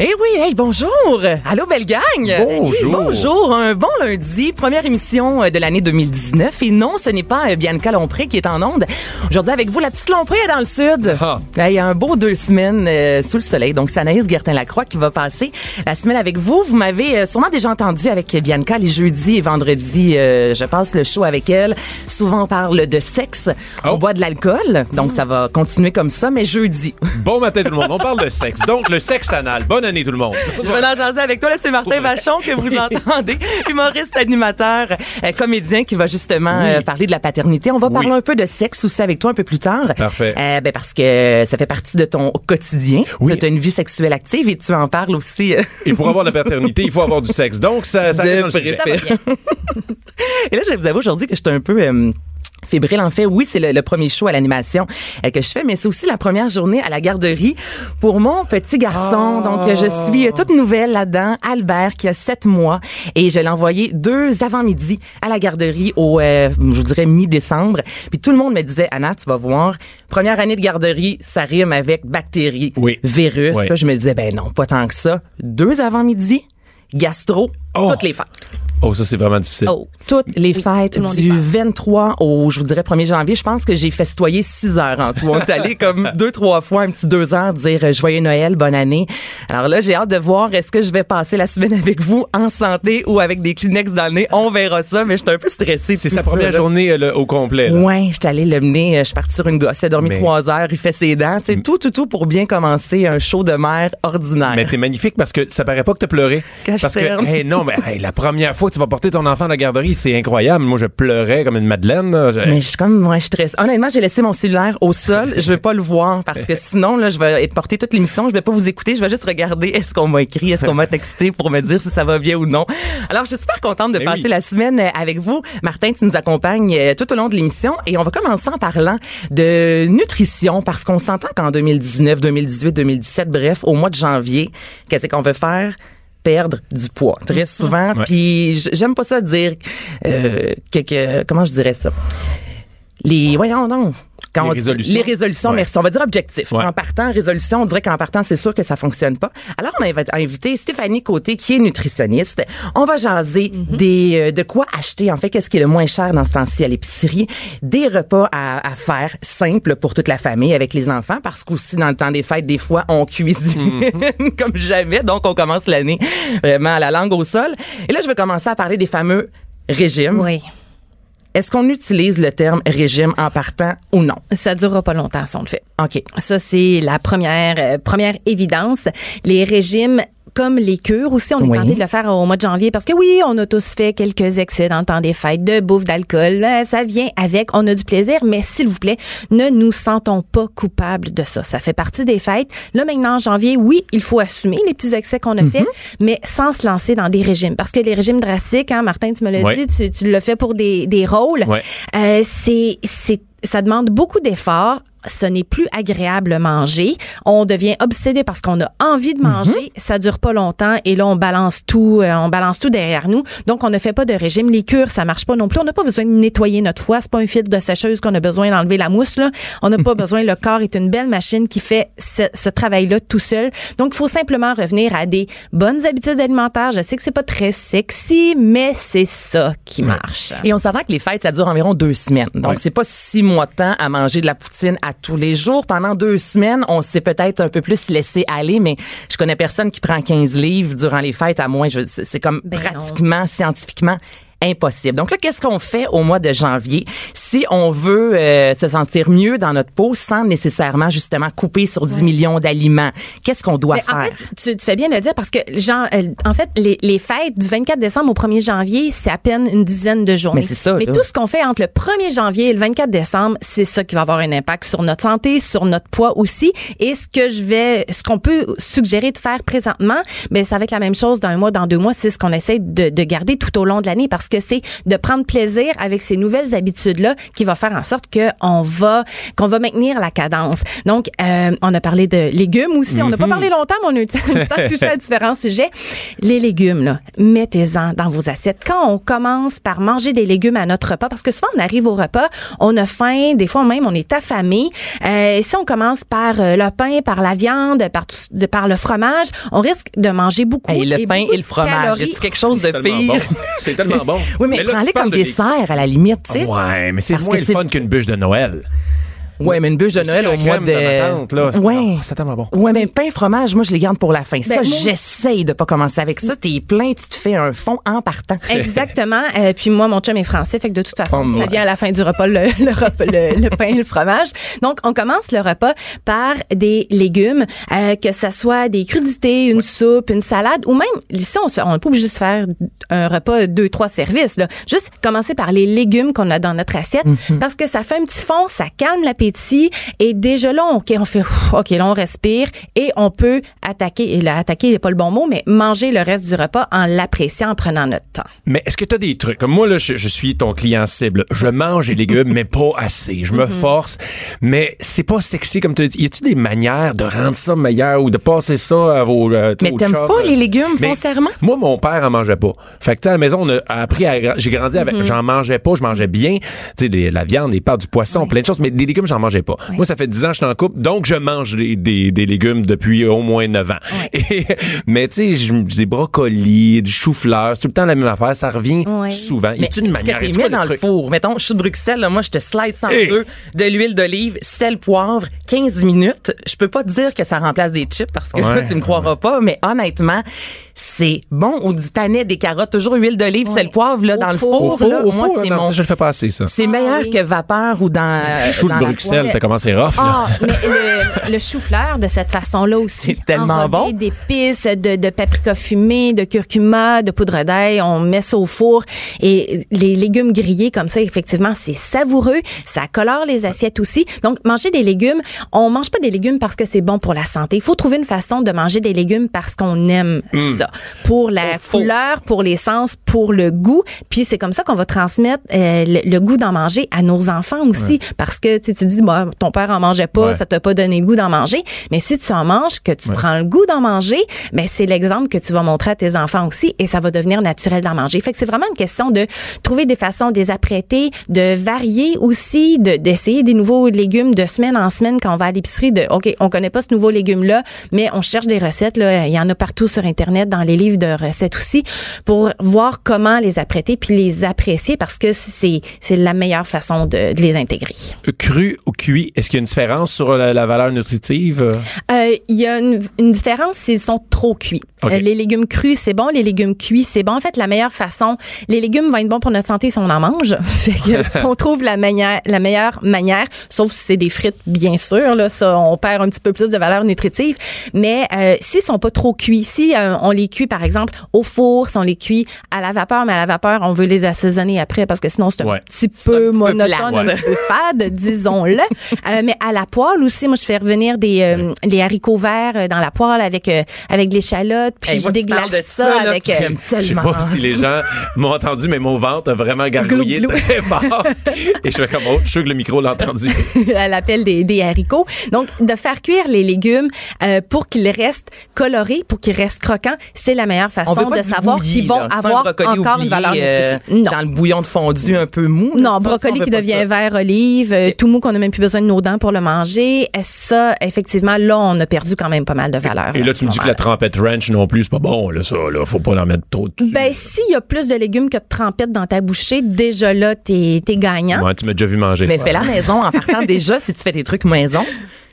Eh oui, hey, bonjour. Allô, belle gang. Bonjour. Bonjour. Un bon lundi. Première émission euh, de l'année 2019. Et non, ce n'est pas euh, Bianca Lompré qui est en onde. Aujourd'hui, avec vous, la petite Lompré est dans le sud. Ah. Il y a un beau deux semaines euh, sous le soleil. Donc, c'est Anaïs Gertin-Lacroix qui va passer la semaine avec vous. Vous m'avez sûrement déjà entendu avec Bianca les jeudis et vendredis. euh, je passe le show avec elle. Souvent, on parle de sexe. On Oh. boit de l'alcool. Donc, ça va continuer comme ça, mais jeudi. Bon matin tout le monde. On parle de sexe. Donc, le sexe anal. Bonne année tout le monde. Je vais en jaser avec toi. Là, c'est Martin Vachon que vous entendez, humoriste, animateur, euh, comédien qui va justement euh, parler de la paternité. On va Oui. parler un peu de sexe aussi avec toi un peu plus tard. Parfait. Euh, ben parce que ça fait partie de ton quotidien. Oui. Tu as une vie sexuelle active et tu en parles aussi. Et pour avoir la paternité, il faut avoir du sexe. Donc, ça, ça De reste dans le sujet. préférence. Et là, je vais vous avouer aujourd'hui que j'étais un peu fébrile. En fait, oui, c'est le, le premier show à l'animation euh, que je fais, mais c'est aussi la première journée à la garderie pour mon petit garçon. Donc, euh, je suis euh, toute nouvelle là-dedans. Albert, qui a sept mois, et je l'ai envoyé deux avant-midi à la garderie au, euh, je vous dirais, mi-décembre. Puis tout le monde me disait, Anna, tu vas voir, première année de garderie, ça rime avec bactéries, Oui. virus. Oui. Puis là, je me disais, ben non, pas tant que ça. Deux avant-midi, gastro, Oh. toutes les fêtes Oh, ça, c'est vraiment difficile. Oh. toutes les fêtes du pense. 23 au, je vous dirais, 1er janvier. Je pense que j'ai festoyé 6 heures en tout. On est allé comme deux, trois fois, un petit deux heures, dire euh, joyeux Noël, bonne année. Alors là, j'ai hâte de voir est-ce que je vais passer la semaine avec vous en santé ou avec des Kleenex dans le nez? On verra ça, mais je suis un peu stressée. C'est sa première journée euh, au complet. là. Ouais, je suis allée le mener, euh, je suis partie sur une gosse, il a dormi Mais- trois heures, il fait ses dents, tu sais, tout, tout, tout pour bien commencer un show de mère ordinaire. Mais t'es magnifique parce que ça paraît pas que t'as pleuré. Cache Parce que, hey, non, hey, la première fois que tu vas porter ton enfant à la garderie, c'est incroyable. Moi, je pleurais comme une madeleine. là. Je- Mais je suis comme, moi, je stresse. Honnêtement, j'ai laissé mon cellulaire au sol. Je veux pas le voir parce que sinon, là, je vais être porté toute l'émission. Je vais pas vous écouter. Je vais juste regarder est-ce qu'on m'a écrit, est-ce qu'on m'a texté pour me dire si ça va bien ou non. Alors, je suis super contente de Ben passer oui. la semaine euh, avec vous. Martin, tu nous accompagnes euh, tout au long de l'émission et on va commencer en parlant de nutrition parce qu'on s'entend qu'en 2019, 2018, 2017, bref, au mois de janvier, qu'est-ce qu'on veut faire? Perdre du poids. Très souvent Ouais. puis j'aime pas ça dire euh, que, que- comment je dirais ça? Les voyons non quand Les on dit- résolutions. les résolutions Ouais. merci. On va dire objectif Ouais. en partant résolution on dirait qu'en partant c'est sûr que ça fonctionne pas. Alors on a invi- invité Stéphanie Côté qui est nutritionniste. On va jaser des euh, de quoi acheter en fait qu'est-ce qui est le moins cher dans ce temps-ci à l'épicerie. Des repas à, à faire simples pour toute la famille avec les enfants parce qu'aussi dans le temps des fêtes des fois on cuisine comme jamais. Donc on commence l'année vraiment à la langue au sol. Et là je vais commencer à parler des fameux régimes. Oui. Est-ce qu'on utilise le terme régime en partant ou non? Ça durera pas longtemps, si on le fait. OK. Ça, c'est la première, euh, première évidence. Les régimes comme les cures aussi, on est Oui. tenté de le faire au mois de janvier parce que oui, on a tous fait quelques excès dans le temps des fêtes, de bouffe, d'alcool. Euh, Ça vient avec, on a du plaisir, mais s'il vous plaît, ne nous sentons pas coupables de ça. Ça fait partie des fêtes. Là, maintenant, en janvier, oui, il faut assumer les petits excès qu'on a Mhm. fait, mais sans se lancer dans des régimes. Parce que les régimes drastiques, hein, Martin, tu me l'as Ouais. dit, tu, tu l'as fait pour des, des rôles. Ouais. Euh, c'est, ça demande beaucoup d'efforts. Ce n'est plus agréable à manger. On devient obsédé parce qu'on a envie de manger. Ça dure pas longtemps et là on balance tout, euh, on balance tout derrière nous. Donc on ne fait pas de régime. Les cures, ça marche pas non plus. On n'a pas besoin de nettoyer notre foie. C'est pas un filtre de sécheuse qu'on a besoin d'enlever la mousse là. On n'a pas besoin. Le corps est une belle machine qui fait ce, ce travail-là tout seul. Donc il faut simplement revenir à des bonnes habitudes alimentaires. Je sais que c'est pas très sexy, mais c'est ça qui marche. Et on s'entend que les fêtes, ça dure environ deux semaines. Donc, Ouais. c'est pas six mois de temps à manger de la poutine à tous les jours. Pendant deux semaines, on s'est peut-être un peu plus laissé aller, mais je connais personne qui prend 15 livres durant les fêtes, à moins, je- c'est comme Ben non. pratiquement, scientifiquement, impossible. Donc là, qu'est-ce qu'on fait au mois de janvier si on veut euh, se sentir mieux dans notre peau sans nécessairement, justement, couper sur 10 millions d'aliments? Qu'est-ce qu'on doit Mais faire? en fait, tu, tu fais bien de le dire parce que, genre, euh, en fait, les, les fêtes du 24 décembre au 1er janvier, c'est à peine une dizaine de journées. Mais c'est ça, Mais là. tout ce qu'on fait entre le 1er janvier et le 24 décembre, c'est ça qui va avoir un impact sur notre santé, sur notre poids aussi. Et ce que je vais, ce qu'on peut suggérer de faire présentement, ben, ça va être la même chose dans un mois, dans deux mois. C'est ce qu'on essaie de, de garder tout au long de l'année parce que c'est de prendre plaisir avec ces nouvelles habitudes-là qui va faire en sorte que on va qu'on va maintenir la cadence. Donc, euh, on a parlé de légumes aussi. On n'a pas Mhm. parlé longtemps, mais on a eu le temps de toucher à différents sujets. Les légumes, là, mettez-en dans vos assiettes. Quand on commence par manger des légumes à notre repas, parce que souvent on arrive au repas, on a faim, des fois même on est affamé. Euh, si on commence par euh, le pain, par la viande, par, tout- de, par le fromage, on risque de manger beaucoup. Hey, le pain beaucoup et le fromage, a quelque chose de C'est tellement pire? bon. C'est tellement bon. Oui, mais, tu prends-les comme de dessert à la limite, tu sais. Ouais, mais c'est moins le fun qu'une bûche de Noël. Ouais, mais une bûche de Noël au mois de tante, là. Ouais. Oh, c'est tellement bon. Ouais, mais pain fromage, moi je les garde pour la fin. ça, Ben, aussi. j'essaye de pas commencer avec ça. T'es plein, tu te fais un fond en partant. Exactement. Euh, puis moi, mon chum est français, fait que de toute façon, Oh, ça ouais. vient à la fin du repas, le, le, repas- le- le pain et le fromage. Donc, on commence le repas par des légumes, euh, que ça soit des crudités, une soupe, une salade, ou même, ici, on se fait, on n'est pas obligé de se faire un repas deux, trois services, là. Juste commencer par les légumes qu'on a dans notre assiette, Mhm. parce que ça fait un petit fond, ça calme l'appétit, et déjà là, OK, on fait, OK, là, on respire, et on peut attaquer, et là, attaquer n'est pas le bon mot, mais manger le reste du repas en l'appréciant, en prenant notre temps. Mais est-ce que tu as des trucs? Comme moi, là, je, je suis ton client cible. Je mange les légumes, mais pas assez. Je me Mm-hmm. force, mais c'est pas sexy comme tu dis. Y a-tu des manières de rendre ça meilleur ou de passer ça à vos. euh, Mais t'aimes pas les légumes, Mais foncièrement? Moi, mon père en mangeait pas. Fait que, à la maison, on a appris à. J'ai grandi avec. J'en mangeais pas, je mangeais bien. Tu sais, la viande, des pâtes, du poisson, plein de choses, mais des légumes, j'en mangeais pas. Moi, ça fait 10 ans que je suis en couple, donc je mange des, des, des légumes depuis au moins 9 ans. Et- mais, tu sais, des brocolis, du chou-fleur, c'est tout le temps la même affaire. Ça revient souvent. Mais une ce manière? que quoi, dans le four, mettons, je suis de Bruxelles, là, moi, je te slice en Hey! deux, de l'huile d'olive, sel, poivre, 15 minutes. Je peux pas te dire que ça remplace des chips parce que Ouais. tu me croiras pas, mais honnêtement, c'est bon. Ou du panais, des carottes, toujours huile d'olive, sel, poivre, là, Au dans le four. four, Au four, là. au moi, four, c'est non, mon. ça, je le fais pas assez, ça. C'est meilleur oui. que vapeur ou dans. Chou de dans la Bruxelles, t'as commencé rough, là. Ah, mais le, le chou-fleur de cette façon-là aussi. C'est tellement Enrobé bon. d'épices, de, de paprika fumé, de curcuma, de poudre d'ail. On met ça au four. Et les légumes grillés comme ça, effectivement, c'est savoureux. Ça colore les assiettes aussi. Donc, manger des légumes, on mange pas des légumes parce que c'est bon pour la santé. Il faut trouver une façon de manger des légumes parce qu'on aime ça. Pour la faux. couleur, pour les sens, pour le goût. Puis c'est comme ça qu'on va transmettre euh, le, le goût d'en manger à nos enfants aussi. Parce que tu dis, bah, ton père en mangeait pas, Ouais. ça t'a pas donné le goût d'en manger. Mais si tu en manges, que tu prends le goût d'en manger, ben c'est l'exemple que tu vas montrer à tes enfants aussi et ça va devenir naturel d'en manger. Fait que c'est vraiment une question de trouver des façons de les apprêter, de varier aussi, de d'essayer des nouveaux légumes de semaine en semaine quand on va à l'épicerie. De ok, on connaît pas ce nouveau légume là, mais on cherche des recettes là. Il y en a partout sur internet, dans les livres de recettes aussi, pour voir comment les apprêter puis les apprécier parce que c'est c'est la meilleure façon de, de les intégrer. Cru ou cuit, est-ce qu'il y a une différence sur la, la valeur nutritive? Euh, Il y a une, une différence s'ils sont trop cuits. Euh, les légumes crus, c'est bon. Les légumes cuits, c'est bon. En fait, la meilleure façon, les légumes vont être bons pour notre santé si on en mange. fait que on trouve la, manière, la meilleure manière, sauf si c'est des frites, bien sûr. Là, ça, on perd un petit peu plus de valeur nutritive. Mais euh, s'ils sont pas trop cuits, si euh, on les cuit, par exemple, au four, si on les cuit à la vapeur, mais à la vapeur, on veut les assaisonner après parce que sinon, c'est un Ouais. petit un peu petit peu monotone, un petit peu fade, disons-le. Euh, mais à la poêle aussi, moi, je fais revenir des euh, les haricots verts euh, dans la poêle avec euh, avec de l'échalote, puis Hey, je déglace de ça, ça, là, avec. euh, j'aime Je sais tellement. pas si les gens m'ont entendu, mais mon ventre a vraiment gargouillé Glou, glou. très fort. Et je fais comme, oh, je suis sûr que le micro l'a entendu. à l'appel des, des haricots. Donc, de faire cuire les légumes euh, pour qu'ils restent colorés, pour qu'ils restent croquants, c'est la meilleure On façon de savoir qu'ils vont là. Avoir encore une valeur euh, nutritive. Dans le bouillon de fondu un peu mou. Non, ça, brocoli qui devient vert olive, euh, tout mou qu'on n'a même plus besoin de nos dents pour le manger. Euh, Ça, effectivement, là, on a perdu quand même pas mal de valeur. Et là, tu me dis que la trempette ranch non plus, c'est pas bon, là, ça, là. Faut pas en mettre trop dessus. Ben, s'il y a plus de légumes que de trempettes dans ta bouchée, déjà là, t'es es gagnant. Ouais, tu m'as déjà vu manger. Mais fais la maison en partant déjà si tu fais tes trucs maison.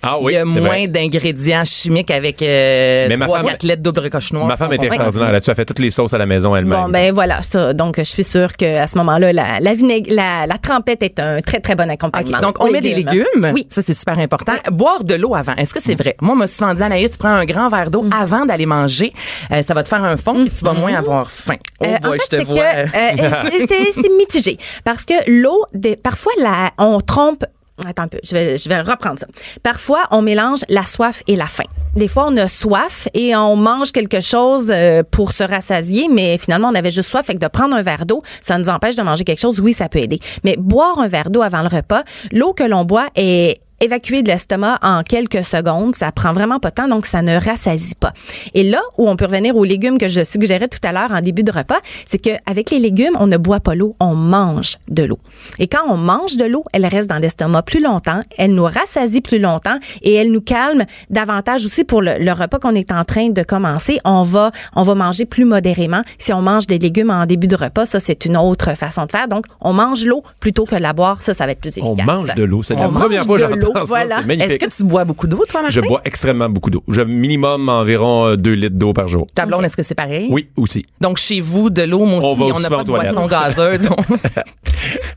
Ah oui, il y a moins d'ingrédients chimiques avec euh, Mais ma trois femme- quatre lettres double coche noire. Ma femme comprend. extraordinaire là-dessus. Elle fait toutes les sauces à la maison elle-même. Bon, ben voilà, ça. Donc, je suis sûre qu'à ce moment-là, la, la, vinaigre- la, la trempette est un très, très bon accompagnement. Donc, on met des légumes. Oui. Ça, c'est super important. Boire de l'eau avant. Est-ce que c'est vrai? Moi, on m'a souvent dit, Anaïs, tu prends un grand verre d'eau avant d'aller manger. Euh, ça va te faire un fond et tu vas moins avoir faim. Oh Euh, boy, en fait, je te c'est vois. euh, c'est- mitigé parce que l'eau, parfois, la, on trompe attends un peu, je vais, je vais reprendre ça. Parfois, on mélange la soif et la faim. Des fois, on a soif et on mange quelque chose pour se rassasier, mais finalement, on avait juste soif. Fait que de prendre un verre d'eau, ça nous empêche de manger quelque chose. Oui, ça peut aider. Mais boire un verre d'eau avant le repas, l'eau que l'on boit est évacuer de l'estomac en quelques secondes. Ça prend vraiment pas de temps, donc ça ne rassasie pas. Et là où on peut revenir aux légumes que je suggérais tout à l'heure en début de repas, c'est qu'avec les légumes, on ne boit pas l'eau, on mange de l'eau. Et quand on mange de l'eau, elle reste dans l'estomac plus longtemps, elle nous rassasie plus longtemps et elle nous calme davantage aussi pour le, repas qu'on est en train de commencer. On va, on va manger plus modérément. Si on mange des légumes en début de repas, ça c'est une autre façon de faire. Donc on mange l'eau plutôt que la boire. Ça, ça va être plus efficace. On mange de l'eau. C'est la première fois que voilà. Est-ce que tu bois beaucoup d'eau, toi, Martin? Je bois extrêmement beaucoup d'eau. J'ai minimum environ 2 euh, litres d'eau par jour. Ta blonde, est-ce que c'est pareil? Oui, aussi. Donc, chez vous, de l'eau, moi aussi, on n'a pas de boisson gazeuse.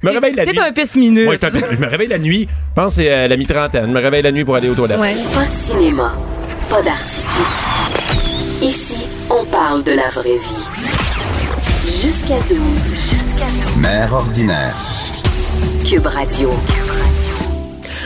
je me réveille la nuit. T'es un pisse-mineux. Oui, je me réveille la nuit. Je pense que c'est euh, la mi-trentaine. Je me réveille la nuit pour aller aux toilettes. Ouais. Pas de cinéma, pas d'artifice. Ici, on parle de la vraie vie. Jusqu'à 12. Jusqu'à 12. Mère ordinaire. Cube Radio.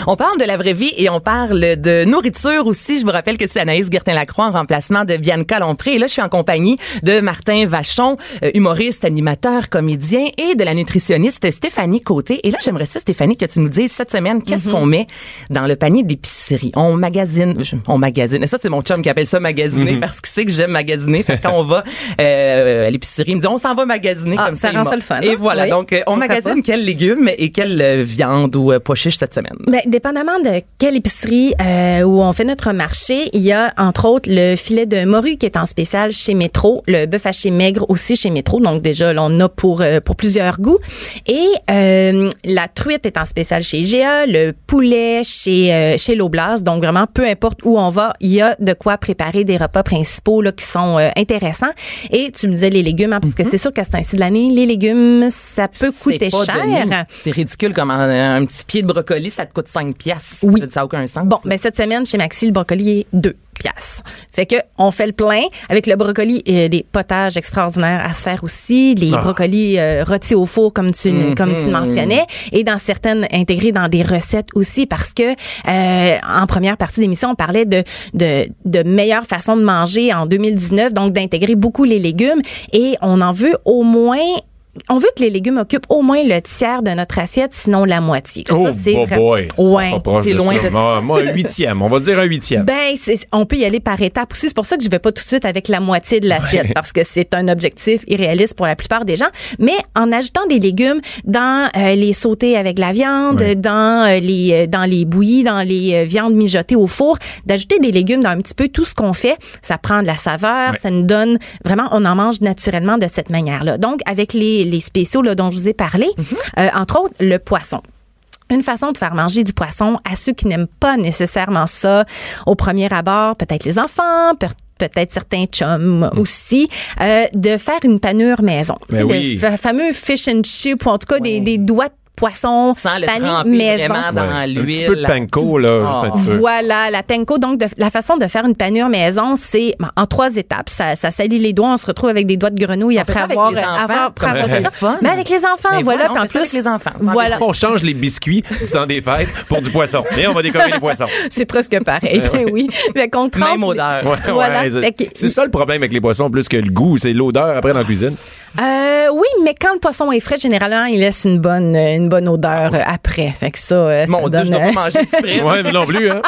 On parle de la vraie vie et on parle de nourriture aussi. Je vous rappelle que c'est Anaïs Gertin-Lacroix en remplacement de Bianca Lompré. Et là, je suis en compagnie de Martin Vachon, euh, humoriste, animateur, comédien et de la nutritionniste Stéphanie Côté. Et là, j'aimerais ça, Stéphanie, que tu nous dises cette semaine, qu'est-ce mhm. qu'on met dans le panier d'épicerie? On magasine, on magasine. Et ça, c'est mon chum qui appelle ça magasiner mhm. parce qu'il sait que j'aime magasiner. Fait quand on va euh, à l'épicerie, il me dit, on s'en va magasiner ah, comme ça. Ça rend ça le fun. Et hein? voilà. Donc, euh, on magasine quels légumes et quelle viande ou pois chiche cette semaine. Ben, dépendamment de quelle épicerie euh, où on fait notre marché, il y a entre autres le filet de morue qui est en spécial chez Métro, le bœuf haché maigre aussi chez Métro. Donc déjà, là, on a pour euh, pour plusieurs goûts. Et euh, la truite est en spécial chez GA, le poulet chez euh, chez l'Oblast. Donc vraiment, peu importe où on va, il y a de quoi préparer des repas principaux là qui sont euh, intéressants. Et tu me disais les légumes, hein, parce que mhm. c'est sûr qu'à ce temps-ci de l'année, les légumes, ça peut coûter cher. C'est ridicule comme un, un, petit pied de brocoli, ça te coûte 5 pièces oui. Ça n'a aucun sens. Bon, mais cette semaine, chez Maxi, le brocoli est 2 piastres. Fait que on fait le plein avec le brocoli et des potages extraordinaires à se faire aussi, les ah. brocolis euh, rôtis au four comme tu comme tu le mentionnais et dans certaines intégrés dans des recettes aussi parce que euh, en première partie d'émission on parlait de de de meilleures façons de manger en 2019 donc d'intégrer beaucoup les légumes et on en veut au moins on veut que les légumes occupent au moins le tiers de notre assiette, sinon la moitié. oh, ça, c'est boy. Ouais. T'es loin de moi, moi, un huitième. On va dire un huitième. Ben, on peut y aller par étapes aussi. C'est pour ça que je vais pas tout de suite avec la moitié de l'assiette parce que c'est un objectif irréaliste pour la plupart des gens. Mais en ajoutant des légumes dans euh, les sautés avec la viande, dans euh, les euh, dans les bouillies, dans les viandes mijotées au four, d'ajouter des légumes dans un petit peu tout ce qu'on fait, ça prend de la saveur, ça nous donne vraiment, on en mange naturellement de cette manière-là. Donc, avec les les, spéciaux là, dont je vous ai parlé, mhm. euh, entre autres le poisson une façon de faire manger du poisson à ceux qui n'aiment pas nécessairement ça au premier abord, peut-être les enfants, peut-être certains chums mhm. aussi, euh, de faire une panure maison. Ben oui. Le fameux fish and chip, ou en tout cas des, des doigts poisson Sans le tremper maison. vraiment dans l'huile. Un petit peu de panko, là. Oh. Voilà, la panko. Donc, de, la façon de faire une panure maison, c'est ben, en trois étapes. Ça, ça salit les doigts. On se retrouve avec des doigts de grenouille après avoir... Avec les enfants, après avoir, Mais avec les enfants, voilà. en plus, avec les enfants. Voilà. On change les biscuits temps des fêtes pour du poisson. Et on va décorer les poissons. c'est presque pareil. ben oui. Mais qu'on Même odeur. voilà. c'est ça le problème avec les poissons, plus que le goût. C'est l'odeur après dans la cuisine. Euh, oui, mais quand le poisson est frais, généralement, il laisse une bonne, une bonne odeur euh, après. Fait que ça, euh, Mon Dieu, je dois pas manger de frais. ouais, non plus, hein.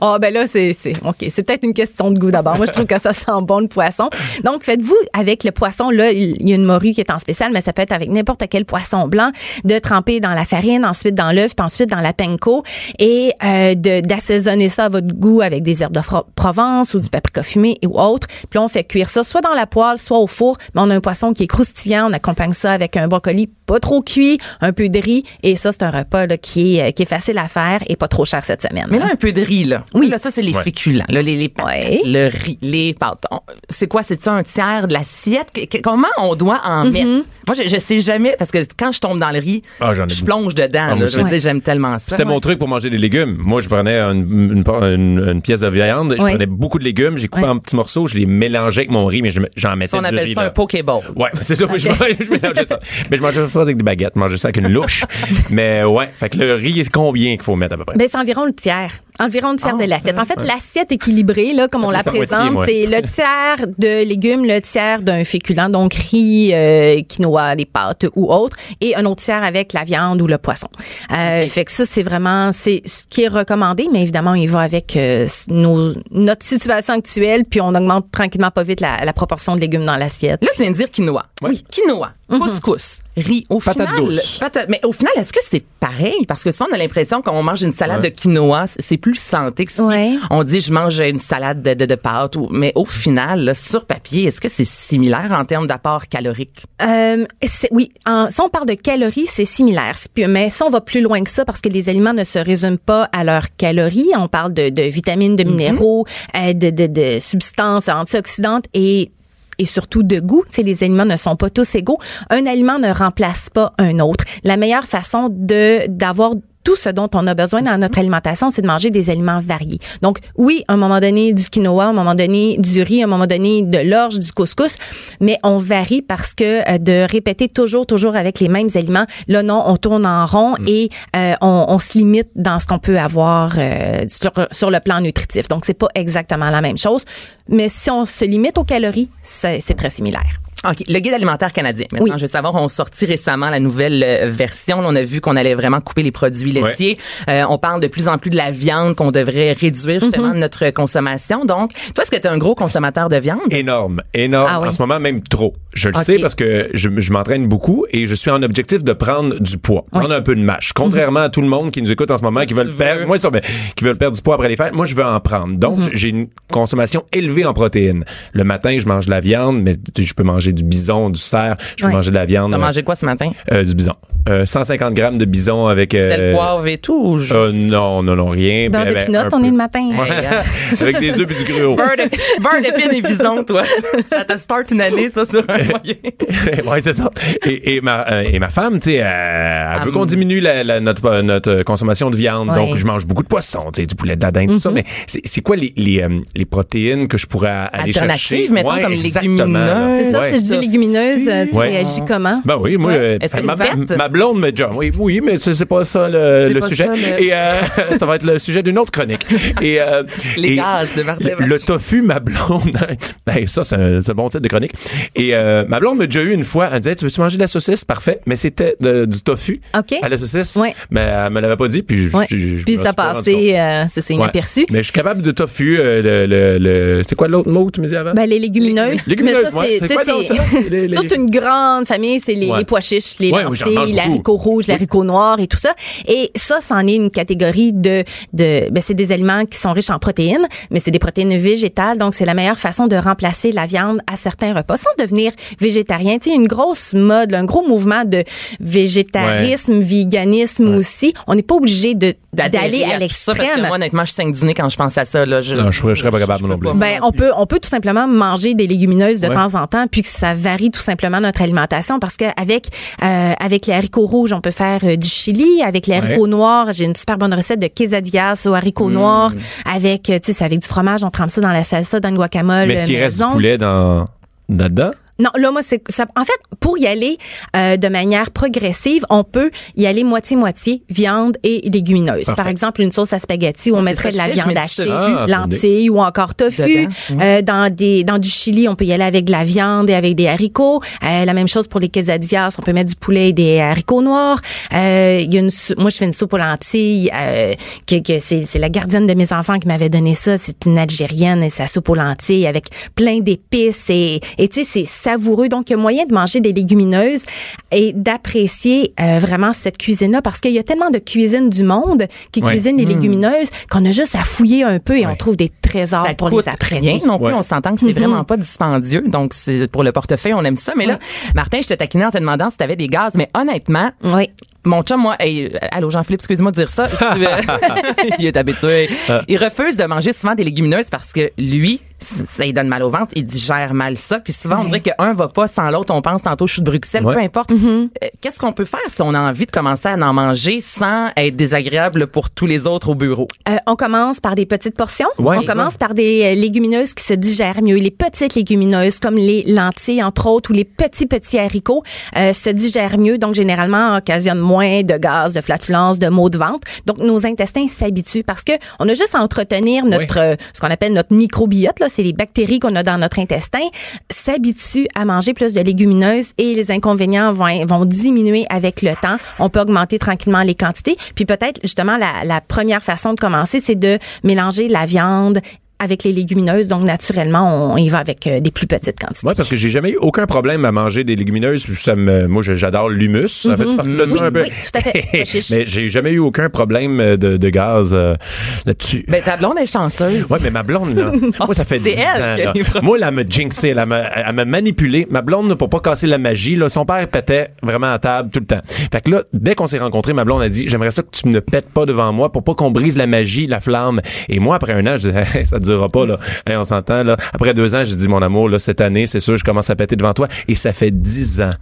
oh, ben là, c'est, c'est, OK. C'est peut-être une question de goût d'abord. Moi, je trouve que ça sent bon le poisson. Donc, faites-vous avec le poisson, là, il y a une morue qui est en spécial, mais ça peut être avec n'importe quel poisson blanc, de tremper dans la farine, ensuite dans l'œuf, puis ensuite dans la panko et euh, de, d'assaisonner ça à votre goût avec des herbes de Provence ou du paprika fumé ou autre. Puis là, on fait cuire ça soit dans la poêle, soit au four, mais on a un poisson qui est croustillant. On accompagne ça avec un brocoli pas trop cuit, un peu de riz. Et ça, c'est un repas là, qui, est, qui est facile à faire et pas trop cher cette semaine. Mais là, un peu de riz, là. Oui. Là, ça, c'est les Ouais. féculents. Là, les, les pâtes, Ouais. le riz, les pâtes. On- C'est quoi? C'est-tu un tiers de l'assiette? Comment on doit en Mm-hmm. mettre? Moi, je, je sais jamais, parce que quand je tombe dans le riz, Ah, je beaucoup. plonge dedans. Ah, je j'aime tellement ça. C'était mon truc pour manger des légumes. Moi, je prenais une, une, une- une pièce de viande, je Ouais. prenais beaucoup de légumes, j'ai coupé Ouais. en petits morceaux, je les mélangeais avec mon riz, mais j'en mettais Ça, on du appelle riz. ça là. un pokéball. Ouais, c'est ça. mais Je, je mélangeais ça. Mais je mangeais ça avec des baguettes. Je mangeais ça avec une louche. mais ouais, fait que le riz, combien qu'il faut mettre à peu près? Ben, c'est environ le tiers. Environ le tiers Ah, de l'assiette. En fait, l'assiette équilibrée, là, comme on la présente, c'est le tiers de légumes, le tiers d'un féculent, donc riz, euh, quinoa, des pâtes ou autre, et un autre tiers avec la viande ou le poisson. Euh, Fait que ça, c'est vraiment, c'est ce qui est recommandé, mais évidemment, il va avec euh, nos, notre situation actuelle, puis on augmente tranquillement pas vite la, la proportion de légumes dans l'assiette. Là, tu viens de dire quinoa. Ouais. Oui, quinoa, couscous, riz. Au Patate final, douce. patate- mais au final, est-ce que c'est pareil? Parce que souvent, on a l'impression qu'on mange une salade Ouais. de quinoa, c'est plus santé que si Ouais. on dit je mange une salade de, de, de pâtes. Ou, mais au final, là, sur papier, est-ce que c'est similaire en termes d'apport calorique? Euh, oui, en, si on parle de calories, c'est similaire. Mais si on va plus loin que ça, parce que les aliments ne se résument pas à leurs calories, on parle de, de vitamines, de minéraux, euh, de, de, de substances antioxydantes et et surtout de goût. Tu sais, les aliments ne sont pas tous égaux. Un aliment ne remplace pas un autre. La meilleure façon de d'avoir tout ce dont on a besoin dans notre alimentation, c'est de manger des aliments variés. Donc, oui, à un moment donné, du quinoa, à un moment donné, du riz, à un moment donné, de l'orge, du couscous, mais on varie parce que euh, de répéter toujours, toujours avec les mêmes aliments, là, non, on tourne en rond et euh, on, on se limite dans ce qu'on peut avoir euh, sur, sur le plan nutritif. Donc, c'est pas exactement la même chose, mais si on se limite aux calories, c'est très similaire. OK. Le guide alimentaire canadien. Maintenant, Oui. je veux savoir, on sorti récemment la nouvelle euh, version. Là, on a vu qu'on allait vraiment couper les produits laitiers. Euh, on parle de plus en plus de la viande qu'on devrait réduire justement de notre consommation. Donc, toi, est-ce que tu es un gros consommateur de viande? Énorme, énorme. Ah oui. En ce moment, même trop. Je le sais parce que je, je m'entraîne beaucoup et je suis en objectif de prendre du poids, prendre un peu de mâche. Contrairement à tout le monde qui nous écoute en ce moment, qui veulent perdre, moi, ça, ben, qui veulent perdre du poids après les fêtes, moi, je veux en prendre. Donc, j'ai une consommation élevée en protéines. Le matin, je mange de la viande, mais tu sais, je peux manger du bison, du cerf, je peux Ouais. manger de la viande. T'as euh, mangé quoi ce matin? euh, du bison. Euh, 150 grammes de bison avec. euh, Sel, poivre et tout? Ou juste... euh, non, non, non, rien. Beurre de pinot, un on peu. est le matin. Hey, avec des œufs et du gruau. Beurre d'épines et bison, toi. Ça te start une année, ça, sur un moyen. ouais, c'est ça. Et, et ma, euh, et ma femme, tu sais, elle, elle veut Hum. qu'on diminue la, la- notre, euh, notre consommation de viande. Ouais. Donc, je mange beaucoup de poisson, tu sais, du poulet d'adin, tout Mhm. ça. Mais c'est c'est quoi les, les, euh, les protéines que je pourrais aller Alternatives, chercher? mettons, Ouais, comme légumineuses. C'est ça, Ouais. Je dis légumineuse, tu Ouais. réagis comment? Ben oui, moi, Ouais. euh, Est-ce que ma, ma blonde me dit, oui, oui, mais c'est c'est pas ça le, C'est le pas sujet. ça, le- Et euh, ça va être le sujet d'une autre chronique. Et euh, Les et gaz de Marthe le, tofu, ma blonde, ben ça c'est un, c'est un bon titre de chronique. Et euh, ma blonde m'a déjà eu une fois, elle disait, tu veux-tu manger de la saucisse? Parfait, mais c'était de- du tofu OK. à la saucisse. Ouais. Mais elle me l'avait pas dit, puis je- Ouais. je- je Puis me ça suis pas rendu compte. passait, euh, c'est c'est Ouais. inaperçu. Mais je suis capable de tofu. euh, le, le, le- c'est quoi l'autre mot que tu me disais avant? Ben, les légumineuses. Légumineuses, Mais ça, ouais. c'est, C'est tu sais, quoi donc, ça? Les- les- ça, c'est une grande famille. C'est les, Ouais. les pois chiches, les Ouais, oui, lentilles, rouges, les haricots noirs et tout ça. Et ça, c'en est une catégorie de, de, ben, c'est des aliments qui sont riches en protéines, mais c'est des protéines végétales. Donc, c'est la meilleure façon de remplacer la viande à certains repas sans devenir végétarien. Tu sais, une grosse mode, là, un gros mouvement de végétarisme, véganisme aussi. On n'est pas obligé de, d'aller à l'extrême. moi, honnêtement, je saigne du nez quand je pense à ça. Là. Je, Non, je serais- je serais pas capable non plus. Ben, on peut, on peut tout simplement manger des légumineuses de Ouais. temps en temps, puis que ça varie tout simplement notre alimentation, parce qu'avec euh, avec les haricots rouges, on peut faire euh, du chili. Avec les haricots noirs, j'ai une super bonne recette de quesadillas aux haricots Mm. noirs. Avec, euh, tu sais, avec du fromage, on trempe ça dans la salsa, dans le guacamole Mais est-ce qu'il euh, reste du poulet dans là-dedans? Non, là, moi, c'est ça. En fait, pour y aller euh, de manière progressive, on peut y aller moitié-moitié viande et légumineuses. Parfait. Par exemple, une sauce à spaghetti où on Ah, mettrait de la viande hachée, Ah, lentilles ou encore tofu. Euh, dans des dans du chili, on peut y aller avec de la viande et avec des haricots. Euh, la même chose pour les quesadillas, on peut mettre du poulet et des haricots noirs. Euh, Il y a une moi je fais une soupe aux lentilles euh, que, que c'est c'est la gardienne de mes enfants qui m'avait donné ça. C'est une algérienne et sa soupe aux lentilles avec plein d'épices et et tu sais c'est savoureux. Donc il y a moyen de manger des légumineuses et d'apprécier euh, vraiment cette cuisine-là parce qu'il y a tellement de cuisine du monde qui Ouais. cuisine les légumineuses qu'on a juste à fouiller un peu et on trouve des trésors ça pour coûte les apprêter. rien non plus. Ouais. On s'entend que c'est vraiment pas dispendieux. Donc, c'est pour le portefeuille, on aime ça. Mais là, Martin, je te taquinais en te demandant si tu avais des gaz. Mais honnêtement, Oui. mon chum, moi, hey, allô Jean-Philippe, excuse-moi de dire ça. Tu, euh, il est habitué. Il refuse de manger souvent des légumineuses parce que lui, ça lui donne mal au ventre, il digère mal ça. Puis souvent, on dirait qu'un va pas sans l'autre. On pense tantôt chou de Bruxelles, Ouais. peu importe. Mm-hmm. Euh, Qu'est-ce qu'on peut faire si on a envie de commencer à en manger sans être désagréable pour tous les autres au bureau? Euh, on commence par des petites portions. Ouais, on ça. commence par des euh, légumineuses qui se digèrent mieux. Les petites légumineuses, comme les lentilles, entre autres, ou les petits, petits haricots, euh, se digèrent mieux. Donc, généralement, occasionnent moins de gaz, de flatulence, de maux de ventre. Donc, nos intestins s'habituent parce que on a juste à entretenir notre, euh, ce qu'on appelle notre microbiote, là. C'est les bactéries qu'on a dans notre intestin, s'habituent à manger plus de légumineuses et les inconvénients vont, diminuer avec le temps. On peut augmenter tranquillement les quantités. Puis peut-être, justement, la première façon de commencer, c'est de mélanger la viande avec les légumineuses. Donc, naturellement, on y va avec euh, des plus petites quantités. Ouais, parce que j'ai jamais eu aucun problème à manger des légumineuses. Ça me, moi, je- j'adore l'humus. Ça fait partie de Oui, un peu. oui, tout à fait. Mais j'ai jamais eu aucun problème euh, de, de gaz euh, là-dessus. Ben, ta blonde est chanceuse. Ouais, mais ma blonde, là, moi, ça fait C'est 10 elle ans. là. Moi, elle elle m'a jinxé, elle m'a manipulé. Ma blonde, là, pour pas casser la magie, là, son père pétait vraiment à table tout le temps. Fait que là, dès qu'on s'est rencontrés, ma blonde a dit, j'aimerais ça que tu ne pètes pas devant moi pour pas qu'on brise la magie, la flamme. Et moi, après un an, je disais, Hey, ça durera pas, là. Hey, on s'entend, là. Après deux ans, j'ai dit, mon amour, là, cette année, c'est sûr, je commence à péter devant toi. Et ça fait dix ans.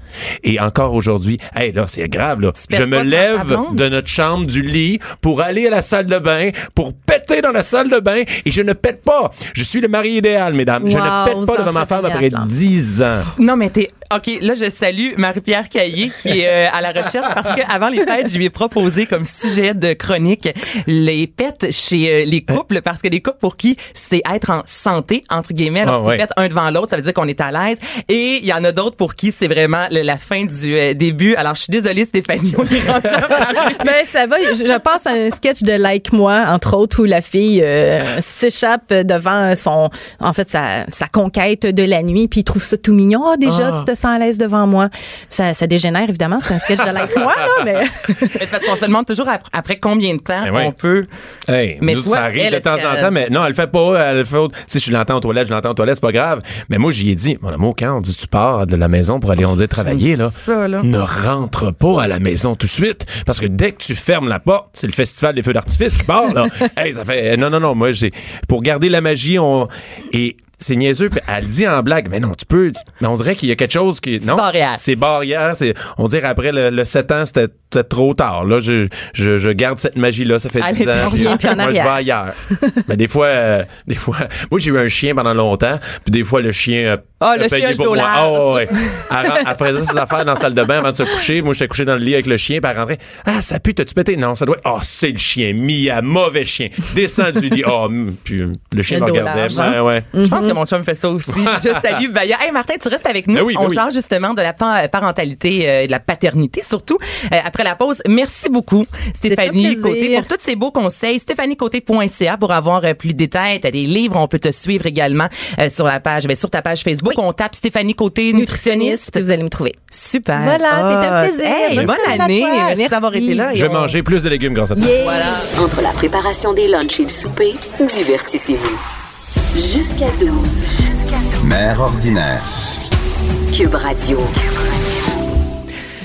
Et encore aujourd'hui, hey, là, c'est grave, là. Je me lève de notre chambre, du lit, pour aller à la salle de bain, pour péter dans la salle de bain, et je ne pète pas. Je suis le mari idéal, mesdames. je ne pète pas devant ma femme après. 10 ans. Non, mais t'es. OK, là, je salue Marie-Pierre Caillé qui est euh, à la recherche parce qu'avant les fêtes, je lui ai proposé comme sujet de chronique les pets chez euh, les couples parce que les couples pour qui c'est être en santé, entre guillemets, Ah, lorsqu'ils ouais. pètent un devant l'autre, ça veut dire qu'on est à l'aise. Et il y en a d'autres pour qui c'est vraiment le- la fin du euh, début. Alors, je suis désolée, Stéphanie, on est rendu à parler. Ben ça va. Je, je pense à un sketch de Like Moi, entre autres, où la fille euh, s'échappe devant son, en fait, sa, sa conquête de la nuit, puis il trouve ça tout mignon. Ah, déjà, Ah. tu te sens à l'aise devant moi. Ça, ça dégénère évidemment. C'est un sketch de Like Moi, là, mais Mais c'est parce qu'on se demande toujours ap- après combien de temps Ben oui. on peut. Hey, Mais nous, toi, ça arrive elle, de temps en temps, mais non, elle le fait pas. Elle le fait. autre- Tu sais, je l'entends aux toilettes, je l'entends aux toilettes, c'est pas grave. Mais moi, j'y ai dit, mon amour, quand on dit tu pars de la maison pour aller, on dit travailler, là, Ça, là. ne rentre pas à la maison tout de suite. Parce que dès que tu fermes la porte, c'est le festival des feux d'artifice qui part, là. hey, ça fait, non, non, non, moi, j'ai, pour garder la magie, on, et, c'est niaiseux, puis elle dit en blague, mais non, tu peux, mais on dirait qu'il y a quelque chose qui, non? barrière. C'est barrière, c'est, on dirait après le, le 7 ans, c'était c'était trop tard, là. Je, je, je garde cette magie-là, ça fait Allez, 10 ans. puis plus en moi, je vais ailleurs. mais des fois, euh, des fois, moi, j'ai eu un chien pendant longtemps, puis des fois, le chien, Ah, le chien, pour moi. Ah, ouais, ouais. Elle, elle faisait ses affaires dans la salle de bain avant de se coucher. Moi, j'étais couché dans le lit avec le chien, puis elle rentrait. Ah, ça pue, t'as-tu pété? Non, ça doit. Oh, c'est le chien. Mia, mauvais chien. Descend du lit. Oh, puis euh, le chien Le me regardait. hein? Ouais, ouais. Je pense que mon chum fait ça aussi. Je salue Baya. Hey Martin, tu restes avec nous. Ben oui, ben On oui. change justement de la pa- parentalité euh, et de la paternité surtout. Euh, après la pause, merci beaucoup Stéphanie. Côté pour tous ces beaux conseils. StéphanieCôté.ca pour avoir euh, plus de détails. T'as des livres, on peut te suivre également euh, sur la page, ben, sur ta page Facebook. On tape Stéphanie Côté nutritionniste. vous allez me trouver. Super. Voilà, c'est un Ah, plaisir. hey, Bonne année. Merci, Merci. d'avoir été là. Je vais on- manger plus de légumes grâce à toi. Voilà. Entre la préparation des lunchs et le souper, divertissez-vous. Jusqu'à 12. Mère ordinaire. Cube Radio.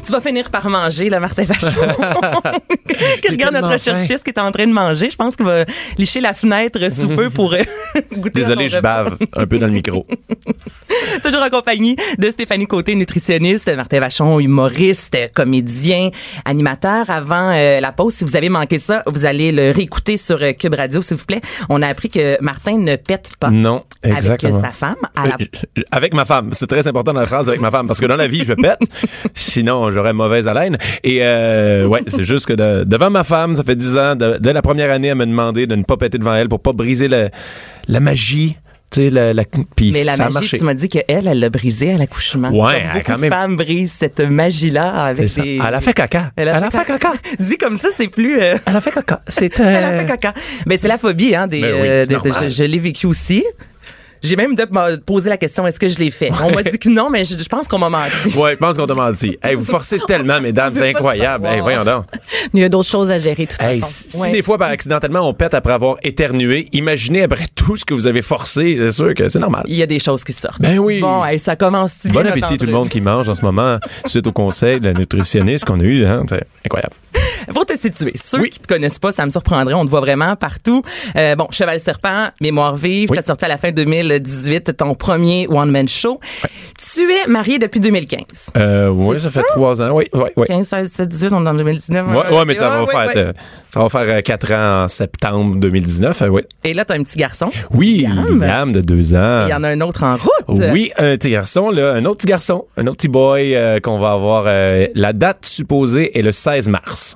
Tu vas finir par manger, là, Martin Vachon. qui regarde notre recherchiste qui est en train de manger. Je pense qu'il va licher la fenêtre sous peu pour euh, goûter Désolé, je bave un peu dans le micro. Toujours en compagnie de Stéphanie Côté, nutritionniste, Martin Vachon, humoriste, comédien, animateur. Avant euh, la pause, si vous avez manqué ça, vous allez le réécouter sur euh, Cube Radio, s'il vous plaît. On a appris que Martin ne pète pas. Non, Avec exactement. euh, sa femme. À la... Je- Avec ma femme. C'est très important dans la phrase avec ma femme parce que dans la vie, je pète. Sinon, j'aurais mauvaise haleine. Et euh, ouais, c'est juste que de- devant ma femme, ça fait dix ans, de- dès la première année, elle m'a demandé de ne pas péter devant elle pour pas briser la, la magie. Tu sais, la, la, Mais la magie, tu m'as dit qu'elle, elle l'a brisé à l'accouchement. Ouais, beaucoup quand de même- femmes brisent cette magie-là avec des... Elle a fait caca. Elle a fait caca. Dit comme ça, c'est plus... euh, Elle a fait caca. C'est Elle a fait caca. Ben, c'est la phobie, hein, des, Ben oui, euh, des- je l'ai vécu aussi. J'ai même de me poser la question est-ce que je l'ai fait? On m'a dit que non, mais je, je pense qu'on m'a menti. Ouais, je pense qu'on t'a menti. Hey, vous forcez tellement, mesdames, c'est incroyable. Hey, voyons donc. Il y a d'autres choses à gérer, de toute Hey, façon. si des fois, par accidentellement, on pète après avoir éternué, imaginez après tout ce que vous avez forcé, c'est sûr que c'est normal. Il y a des choses qui sortent. Ben oui. Bon, hey, ça commence-tu bien Bon appétit tout le monde qui mange en ce moment suite au conseil de la nutritionniste qu'on a eu. Hein, c'est incroyable. Pour te situer, ceux Oui. qui te connaissent pas, ça me surprendrait, on te voit vraiment partout. Euh, bon, Cheval Serpent, Mémoire vive, Oui. t'as sorti à la fin 2018 ton premier one-man show. Tu es marié depuis 2015. Euh, oui, ça fait trois ans. Oui, oui, oui. 15, 16, 17, 18, on est en 2019. Ouais, ouais, mais ça va Ouais, faire, ouais. euh, ça va faire quatre ans en septembre 2019. euh, oui. Et là, t'as un petit garçon. Oui, Liam. Liam de deux ans. Il y en a un autre en route. Oui, un petit garçon, là, un autre petit garçon, un autre petit boy euh, qu'on va avoir. euh, la date supposée est le 16 mars.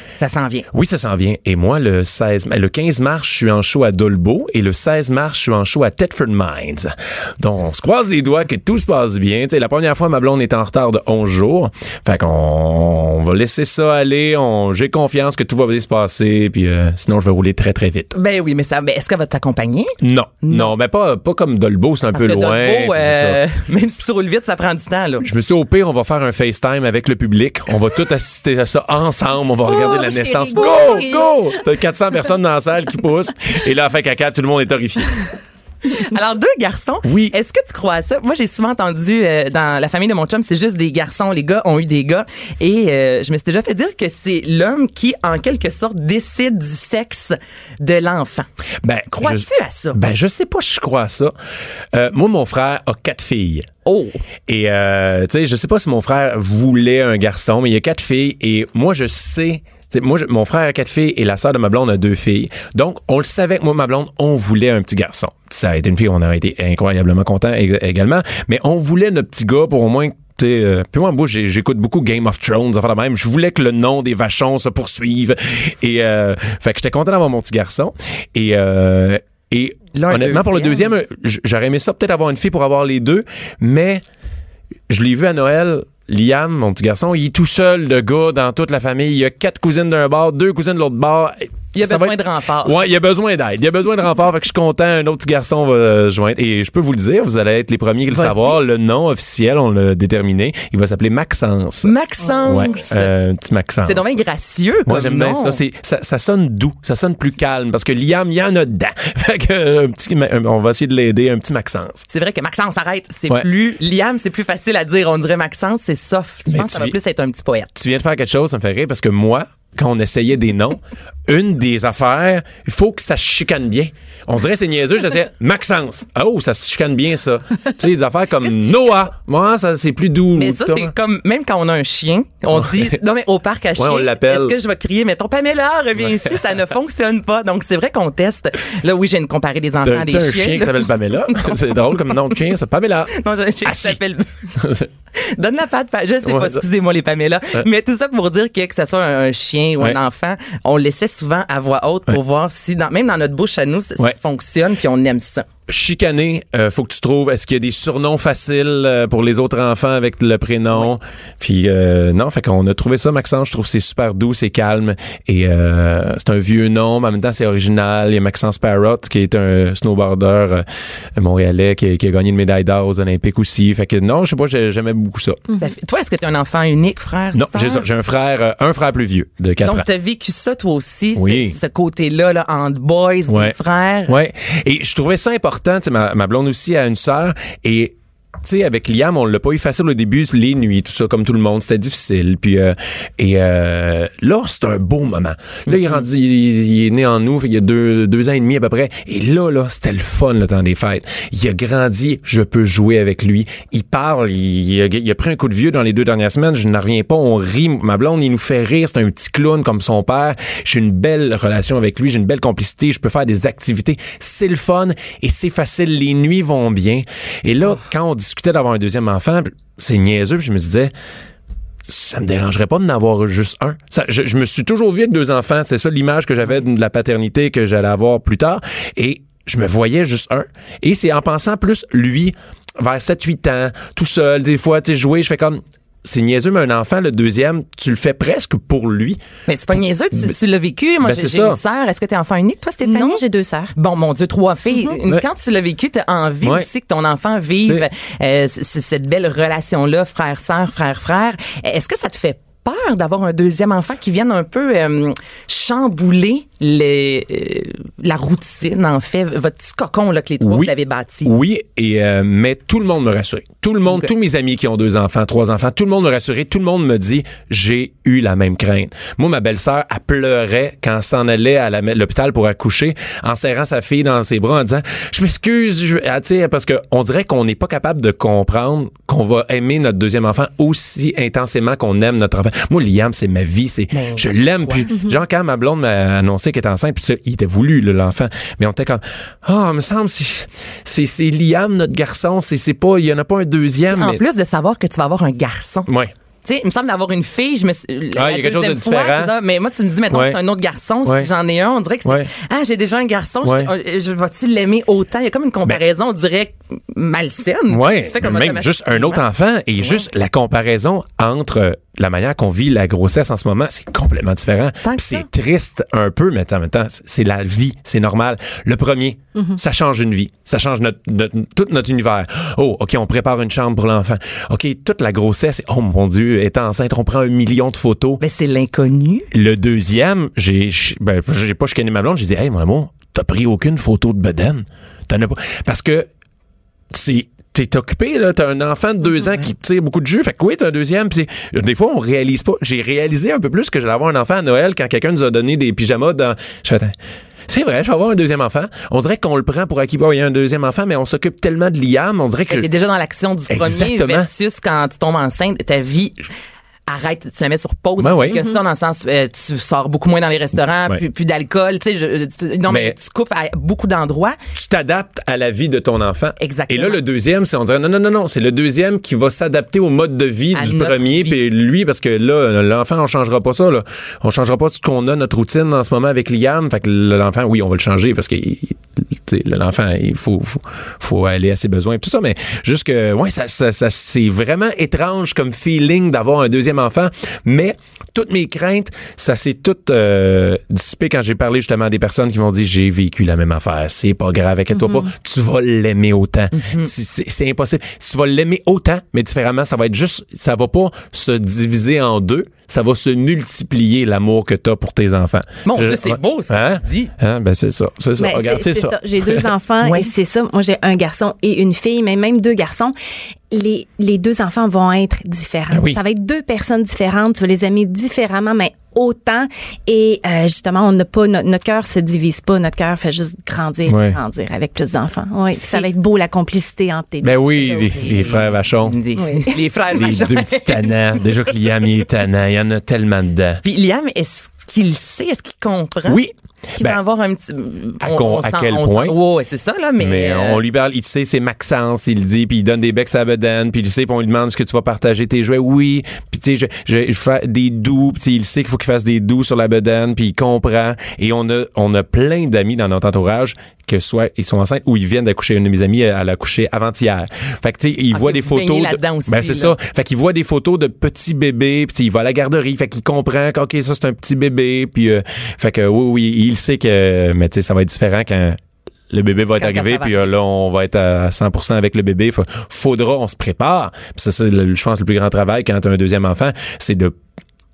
Ça s'en vient. Oui, ça s'en vient. Et moi, le 16, le 15 mars, je suis en show à Dolbeau et le 16 mars, je suis en show à Thetford Mines. Donc, on se croise les doigts que tout se passe bien. Tu sais, la première fois, ma blonde est en retard de 11 jours. Fait qu'on on va laisser ça aller. On, j'ai confiance que tout va bien se passer. Puis euh, sinon, je vais rouler très, très vite. Ben oui, mais ça, ben, est-ce qu'elle va t'accompagner? Non, non, mais pas, pas comme Dolbeau, c'est un Parce peu loin. Dolbeau, euh, même si tu roules vite, ça prend du temps, là. Je me suis dit, au pire, on va faire un FaceTime avec le public. On va tout assister à ça ensemble. On va regarder Oh, la naissance. Go, go! T'as 400 personnes dans la salle qui poussent. Et là, fait caca, tout le monde est horrifié. Alors, deux garçons. Oui. Est-ce que tu crois à ça? Moi, j'ai souvent entendu euh, dans la famille de mon chum, c'est juste des garçons. Les gars ont eu des gars. Et euh, je me suis déjà fait dire que c'est l'homme qui, en quelque sorte, décide du sexe de l'enfant. Ben, Crois-tu je- à ça? Ben, je sais pas si je crois à ça. Euh, moi, mon frère a quatre filles. Oh! Et, tu sais, je sais pas si mon frère voulait un garçon, mais il y a quatre filles. Et moi, je sais... tu sais, Moi, je- mon frère a quatre filles et la sœur de ma blonde a deux filles. Donc, on le savait que moi, ma blonde, on voulait un petit garçon. Ça a été une fille, on aurait été incroyablement contents ég- également. Mais on voulait notre petit gars pour au moins tu sais, euh, puis moi, moi j'écoute beaucoup Game of Thrones, enfin même. Je voulais que le nom des vachons se poursuive. Et euh, fait que j'étais content d'avoir mon petit garçon. Et euh, et honnêtement, pour le deuxième. j'aurais aimé ça peut-être avoir une fille pour avoir les deux, mais je l'ai vu à Noël. Liam, mon petit garçon, il est tout seul, le gars, dans toute la famille. Il y a quatre cousines d'un bord, deux cousines de l'autre bord. Il a Ça va besoin être- de renfort. Ouais, il y a besoin d'aide. Il y a besoin de renfort. Fait que je suis content. Un autre petit garçon va euh, joindre. Et je peux vous le dire, vous allez être les premiers à le savoir. Le nom officiel, on l'a déterminé. Il va s'appeler Maxence. Maxence! Ouais, euh, un petit Maxence. C'est dommage gracieux. Moi, j'aime bien ça. Ça. Ça sonne doux. Ça sonne plus calme parce que Liam, il y en a dedans. Fait que, euh, un petit, un- on va essayer de l'aider. Un petit Maxence. C'est vrai que Maxence, arrête. C'est Ouais. plus. Liam, c'est plus facile à dire. On dirait Maxence, c'est soft. Je pense que ça va plus être un petit poète. tu viens de faire quelque chose, ça me fait rire parce que moi, quand on essayait des noms, une des affaires, il faut que ça se chicane bien. On dirait c'est niaiseux, je disais Maxence. Ah, Oh, ça se chicane bien ça. tu sais, des affaires comme Noah. Moi, ça c'est plus doux. Mais ça, c'est comme, même quand on a un chien, on se dit, non, mais au parc à chien, on l'appelle. est-ce que je vais crier, mettons, Pamela, reviens ici, ça ne fonctionne pas. Donc, c'est vrai qu'on teste. Là, oui, j'ai une comparé des enfants à des un chiens. chien qui s'appelle Pamela? c'est drôle comme nom de chien, c'est Pamela. Non, j'ai un chien qui s'appelle. Donne la patte, pa- je sais pas, ça. excusez-moi les Pamela. Mais tout ça pour dire que que ce soit un, un chien ou Ouais. un enfant, on le laissait souvent à voix haute pour voir si, dans, même dans notre bouche à nous, ça, ça fonctionne puis on aime ça. Chicané, euh, faut que tu trouves. Est-ce qu'il y a des surnoms faciles euh, pour les autres enfants avec le prénom? Puis euh, non, fait qu'on a trouvé ça, Maxence. Je trouve que c'est super doux, c'est calme et euh, c'est un vieux nom, mais en même temps c'est original. Il y a Maxence Parrot qui est un snowboarder euh, montréalais qui, a- qui a gagné une médaille d'or aux Olympiques aussi. Fait que non, je sais pas, j'ai- j'aimais beaucoup ça. Ça fait- toi, est-ce que tu es un enfant unique, frère? Non, j'ai un frère, un frère plus vieux de 4 ans. Donc, tu as vécu ça toi aussi, Oui. ce, ce côté-là, là, entre boys, Ouais. des frères? Ouais. Et je trouvais ça important. Sais, ma, ma blonde aussi a une sœur et tu sais, avec Liam, on l'a pas eu facile au début, les nuits, tout ça, comme tout le monde, c'était difficile. Puis euh, et euh, là, c'est un beau moment. Là, il est rendu, il, il est né en nous, il y a deux, deux ans et demi à peu près. Et là, là, c'était le fun le temps des fêtes. Il a grandi, je peux jouer avec lui. Il parle, il, il a, il a pris un coup de vieux dans les deux dernières semaines. Je n'en reviens pas, on rit. Ma blonde, il nous fait rire. C'est un petit clown comme son père. J'ai une belle relation avec lui, j'ai une belle complicité. Je peux faire des activités. C'est le fun et c'est facile. Les nuits vont bien. Et là, quand on discutait d'avoir un deuxième enfant, c'est niaiseux. puis je me disais, ça me dérangerait pas d'en avoir juste un. Je me suis toujours vu avec deux enfants. C'est ça l'image que j'avais de la paternité que j'allais avoir plus tard. Et je me voyais juste un. Et c'est en pensant plus lui, vers 7-8 ans, tout seul, des fois, tu sais, jouer, je fais comme c'est niaiseux, mais un enfant, le deuxième, tu le fais presque pour lui. Mais c'est pas niaiseux, tu, tu l'as vécu. Moi, Ben, j'ai une sœur. Est-ce que t'es enfant unique, toi, Stéphanie? Non, j'ai deux sœurs. Bon, mon Dieu, trois filles. Ouais. Quand tu l'as vécu, t'as envie Ouais. aussi que ton enfant vive euh, cette belle relation-là, frère-sœur, frère-frère. Est-ce que ça te fait peur d'avoir un deuxième enfant qui vienne un peu euh, chambouler les, euh, la routine, en fait, votre petit cocon là, que les trois Oui. vous avez bâti? Oui, et euh, mais tout le monde me rassurait. Tout le monde, tous mes amis qui ont deux enfants, trois enfants, tout le monde me rassurait. Tout le monde me dit, j'ai eu la même crainte. Moi, ma belle-sœur, elle pleurait quand elle s'en allait à l'hôpital pour accoucher, en serrant sa fille dans ses bras, en disant, je m'excuse, je, ah, parce que on dirait qu'on n'est pas capable de comprendre qu'on va aimer notre deuxième enfant aussi intensément qu'on aime notre enfant. Moi, Liam, c'est ma vie, c'est, Ben, je l'aime. Puis, genre, quand ma blonde m'a annoncé qu'elle était enceinte, puis ça, il était voulu, l'enfant. Mais on était comme, ah, il me semble, c'est, Liam, notre garçon, c'est, pas, il y en a pas un deuxième. En mais- plus de savoir que tu vas avoir un garçon. Ouais. Tu sais, il me semble d'avoir une fille, je me Ah, il y a quelque chose de fois, différent. ça. mais moi, tu me dis, maintenant, Ouais. c'est un autre garçon. Ouais. Si j'en ai un, on dirait que c'est, Ouais. ah, j'ai déjà un garçon, je, je vais-tu l'aimer autant? Il y a comme une comparaison, on dirait, malsaine. Comme même juste un autre enfant et juste la comparaison entre euh, la manière qu'on vit la grossesse en ce moment, c'est complètement différent. C'est triste un peu, mais en même temps, c'est- la vie, c'est normal. Le premier, Mm-hmm. ça change une vie, ça change notre, notre- tout notre univers. Oh, ok, on prépare une chambre pour l'enfant. Ok, toute la grossesse, oh mon Dieu, étant enceinte, on prend un million de photos. Ben, c'est l'inconnu. Le deuxième, j'ai ben, pas chicané ma blonde, j'ai dit "Hey mon amour, t'as pris aucune photo de bedaine T'en as pas parce que c'est T'es occupé, là. T'as un enfant de deux ans qui tire beaucoup de jus. Fait que oui, t'as un deuxième. Des fois, on réalise pas. J'ai réalisé un peu plus que j'allais avoir un enfant à Noël quand quelqu'un nous a donné des pyjamas dans. Je c'est vrai, je vais avoir un deuxième enfant. On dirait qu'on le prend pour acquis. Il y a un deuxième enfant, mais on s'occupe tellement de Liam. On dirait que. T'es déjà dans l'action du premier Exactement. versus quand tu tombes enceinte, ta vie arrête, tu la mets sur pause. Ben oui. que ça, dans le sens, euh, tu sors beaucoup moins dans les restaurants, Ouais. plus, plus d'alcool, tu sais, tu- non, mais, Mais- tu coupes à beaucoup d'endroits. tu t'adaptes à la vie de ton enfant. Exactement. Et là, le deuxième, c'est on dirait non, non, non, non, c'est le deuxième qui va s'adapter au mode de vie À du premier. Puis lui, parce que là, l'enfant, on changera pas ça. Là. On changera pas ce qu'on a, notre routine en ce moment avec Liam. Fait que l'enfant, oui, on va le changer parce que il- tu sais, l'enfant, il faut, faut, faut aller à ses besoins et tout ça. Mais juste que, ouais, ça, ça, ça- c'est vraiment étrange comme feeling d'avoir un deuxième enfant. Mais toutes mes craintes, ça s'est tout euh, dissipé quand j'ai parlé justement à des personnes qui m'ont dit j'ai vécu la même affaire, c'est pas grave, inquiète-toi pas, tu vas l'aimer autant. C'est c'est impossible. Tu vas l'aimer autant, mais différemment, ça va être juste, ça va pas se diviser en deux, ça va se multiplier l'amour que t'as pour tes enfants. Mon Dieu, c'est beau, ça, Hein? que tu dis. Hein? Ben c'est ça, c'est ça. Ben, Regarde, c'est ça. J'ai deux enfants Ouais. et c'est ça. Moi, j'ai un garçon et une fille, mais même deux garçons. Les, les deux enfants vont être différents. Ah oui. Ça va être deux personnes différentes. Tu vas les aimer différemment, mais autant. Et euh, justement, on n'a pas notre, notre cœur se divise pas. Notre cœur fait juste grandir, Ouais. grandir avec plus d'enfants. Oui. Puis ça va être beau la complicité entre tes Ben oui, les, les frères Vachon. Des- Oui. Les frères Les Vachon. deux petits tannants. Déjà que Liam il est tannant. Il y en a tellement dedans. Puis Liam, est-ce qu'il sait, est-ce qu'il comprend? Oui. Qu'il Ben, va avoir un petit. à con- à sent- quel on point? sent- ouais, ouais, c'est ça, là, mais. Mais euh, on lui parle, il sait, c'est Maxence, il dit, puis il donne des becs à la bedaine, puis il sait, puis on lui demande est-ce que tu vas partager tes jouets. Oui, puis tu sais, je, fais des doux, puis il sait qu'il faut qu'il fasse des doux sur la bedaine, puis il comprend. Et on a, on a plein d'amis dans notre entourage que soit ils sont enceintes ou ils viennent d'accoucher. Une de mes amies, elle a accouché avant-hier. Fait que tu sais, il Ah, voit que des photos. de, aussi, ben c'est ça. Fait qu'il voit des photos de petits bébés, puis il va à la garderie, fait qu'il comprend qu'ok ça c'est un petit bébé, puis euh, fait que oui oui, il sait que mais tu sais ça va être différent quand le bébé va être arrivé, puis euh, là, on va être à 100% avec le bébé. Fa- Faudra, on se prépare. Puis ça, c'est, le- je pense, le plus grand travail quand tu as un deuxième enfant, c'est de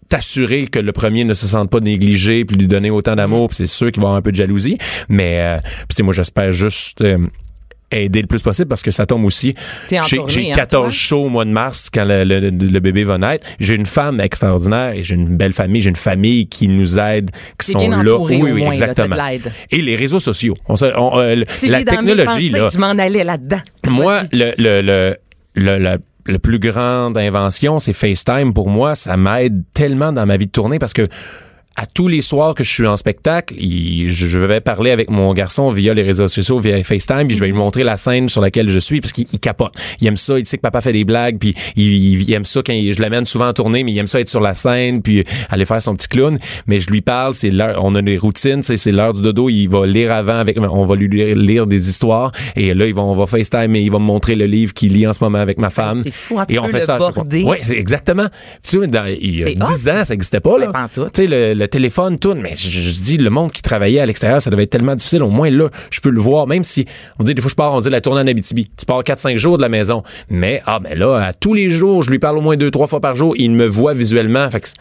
t'assurer que le premier ne se sente pas négligé, puis lui donner autant d'amour, puis c'est sûr qu'il va avoir un peu de jalousie. Mais, euh, moi, j'espère juste... euh, aider le plus possible parce que ça tombe aussi. J'ai tournée, j'ai hein, 14 toi? shows au mois de mars quand le, le- le bébé va naître. J'ai une femme extraordinaire et j'ai une belle famille. J'ai une famille qui nous aide, qui sont bien là. oui, oui, moins, exactement. l'aide. Et les réseaux sociaux. On, on- euh, la technologie, là. Je m'en allais là-dedans. Moi, le, le, le, le, le plus grande invention, c'est FaceTime. Pour moi, ça m'aide tellement dans ma vie de tournée parce que à tous les soirs que je suis en spectacle, il- je vais parler avec mon garçon via les réseaux sociaux, via FaceTime, puis je vais lui montrer la scène sur laquelle je suis parce qu'il il capote. Il aime ça, il sait que papa fait des blagues, puis il, aime ça quand il- je l'amène souvent en tournée, mais il aime ça être sur la scène, puis aller faire son petit clown. Mais je lui parle, c'est l'heure, on a des routines, c'est l'heure du dodo, il va lire avant avec, on va lui lire, lire des histoires, et là, il va, on va FaceTime et il va me montrer le livre qu'il lit en ce moment avec ma femme. c'est fou, et on fait le ça. Ouais, c'est exactement. Tu sais, dans, il y a C'est 10 ans, ça n'existait pas, là. Tu sais, le, le téléphone, tout, mais je, dis, le monde qui travaillait à l'extérieur, ça devait être tellement difficile. Au moins, là, je peux le voir, même si, on dit, des fois, je pars, on dit la tournée en Abitibi. Tu pars 4-5 jours de la maison. Mais, ah, ben là, tous les jours, je lui parle au moins deux, trois fois par jour. Il me voit visuellement. Fait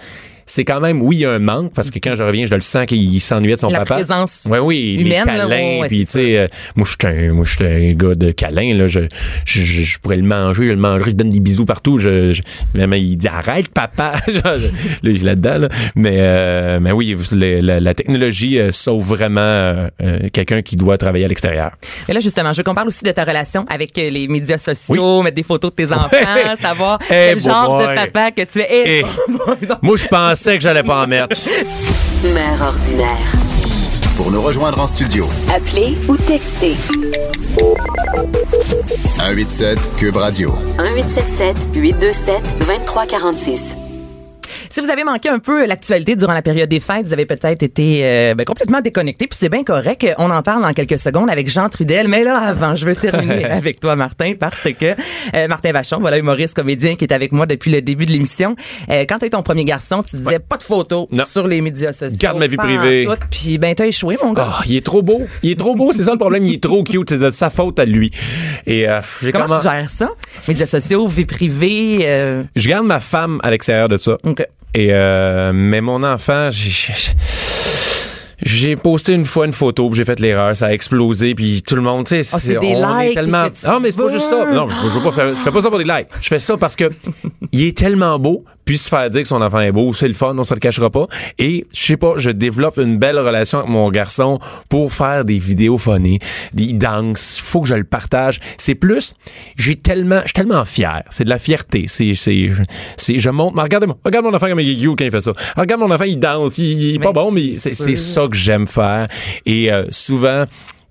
c'est quand même, oui, il y a un manque, parce que quand je reviens, je le sens qu'il s'ennuyait de son La papa. présence Ouais, oui, humaine, les là, câlins, puis tu sais, euh, moi, je suis un, un gars de câlin, là. Je, je, je, pourrais le manger, je le mangerai, je donne des bisous partout. Je, je- mais, mais il dit, arrête, papa. Là-dedans, là. Mais, euh, mais oui, le- la, la technologie euh, sauve vraiment euh, euh, quelqu'un qui doit travailler à l'extérieur. Mais là, justement, je veux qu'on parle aussi de ta relation avec euh, les médias sociaux, mettre des photos de tes enfants, savoir Eh, quel genre boy. de papa que tu es. Eh, Eh. Moi, je pensais que j'allais pas en mettre. Mère ordinaire. Pour nous rejoindre en studio, Appelez ou textez 187 Cube Radio. 1877 827 2346. Si vous avez manqué un peu l'actualité durant la période des fêtes, vous avez peut-être été euh, ben, complètement déconnecté, puis c'est bien correct. On en parle dans quelques secondes avec Jean Trudel. Mais là, avant, je veux terminer avec toi, Martin, parce que euh, Martin Vachon, voilà, humoriste, comédien qui est avec moi depuis le début de l'émission. Euh, quand eu ton premier garçon, tu disais pas de photos Non. sur les médias sociaux. Garde ma vie privée. Puis ben t'as échoué, mon gars. Ah, il est trop beau. Il est trop beau, c'est ça le problème. Il est trop cute. C'est de sa faute à lui. Et euh, Comment comment- tu gères ça? Médias sociaux, vie privée. Euh... Je garde ma femme à l'extérieur de ça. OK. Et euh, mais mon enfant, j'ai- posté une fois une photo, j'ai fait l'erreur, ça a explosé, puis tout le monde, tu sais, Ah, c'est des on est likes tellement. que tu Non, mais c'est pas juste ça. Non, je veux pas faire, je fais pas ça pour des likes. Je fais ça parce que il est tellement beau, puis se faire dire que son enfant est beau, c'est le fun, on se le cachera pas. Et je sais pas, je développe une belle relation avec mon garçon pour faire des vidéos funny. Il danse, faut que je le partage. C'est plus, j'ai tellement, je suis tellement fier. C'est de la fierté. C'est, c'est, c'est, je montre, mais regardez-moi, regarde mon enfant comme il est cute quand il fait ça. Regarde mon enfant, il danse, il, il est pas Mais bon, mais c'est ça que j'aime faire. Et euh, souvent,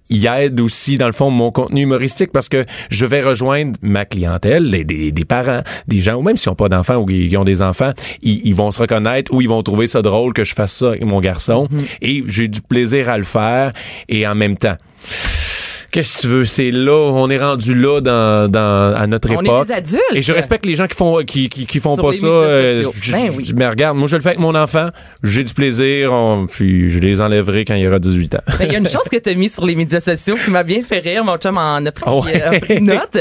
il aide aussi, dans le fond, mon contenu humoristique parce que je vais rejoindre ma clientèle, les- des, des parents, des gens, ou même s'ils n'ont pas d'enfants ou qui ont des enfants, ils, ils vont se reconnaître ou ils vont trouver ça drôle que je fasse ça avec mon garçon. Et j'ai du plaisir à le faire et en même temps. Qu'est-ce que tu veux? C'est là, on est rendu là dans, dans, à notre On est époque. des adultes. Et je respecte les gens qui font, qui, qui, qui font Sur pas ça. euh, je- Ben oui. Mais regarde, moi, je le fais avec mon enfant. J'ai du plaisir, on- puis je les enlèverai quand il aura 18 ans. Ben, Il y a une chose que tu as mis sur les médias sociaux qui m'a bien fait rire. Mon chum en a pris, ouais. euh, a pris note.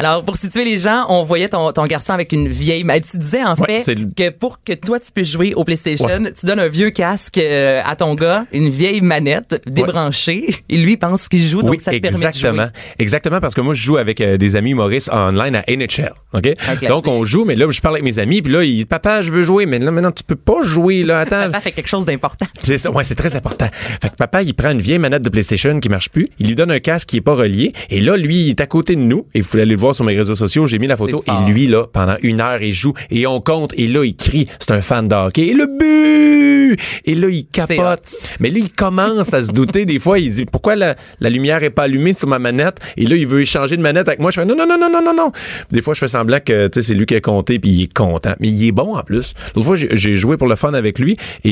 Alors, pour situer les gens, on voyait ton, ton garçon avec une vieille... mais Tu disais, en Ouais, fait, que pour que toi, tu puisses jouer au PlayStation, tu donnes un vieux casque euh, à ton gars, une vieille manette débranchée, et lui il pense qu'il joue, donc oui, ça te exactement. Exactement, parce que moi, je joue avec euh, des amis humoristes online à NHL. OK? classique. Donc, on joue, mais là, je parle avec mes amis, puis là, il, papa, je veux jouer, mais là, maintenant, tu peux pas jouer, là, attends. Papa fait quelque chose d'important. C'est ça, ouais, c'est très important. Fait que papa, il prend une vieille manette de PlayStation qui marche plus, il lui donne un casque qui est pas relié, et là, lui, il est à côté de nous, et vous pouvez aller le voir sur mes réseaux sociaux, j'ai mis la photo, et lui, là, pendant une heure, il joue, et on compte, et là, il crie, c'est un fan de hockey, et le but! Et là, il capote. Mais là, il commence à se douter, des fois, il dit, pourquoi la, la lumière est pas allumée? Sur ma manette? Et là, il veut échanger de manette avec moi, je fais, non, non, non, non, non, non, non. Des fois, je fais semblant que, tu sais, c'est lui qui a compté, puis il est content. Mais il est bon, en plus. L'autre fois, j'ai- joué pour le fun avec lui, et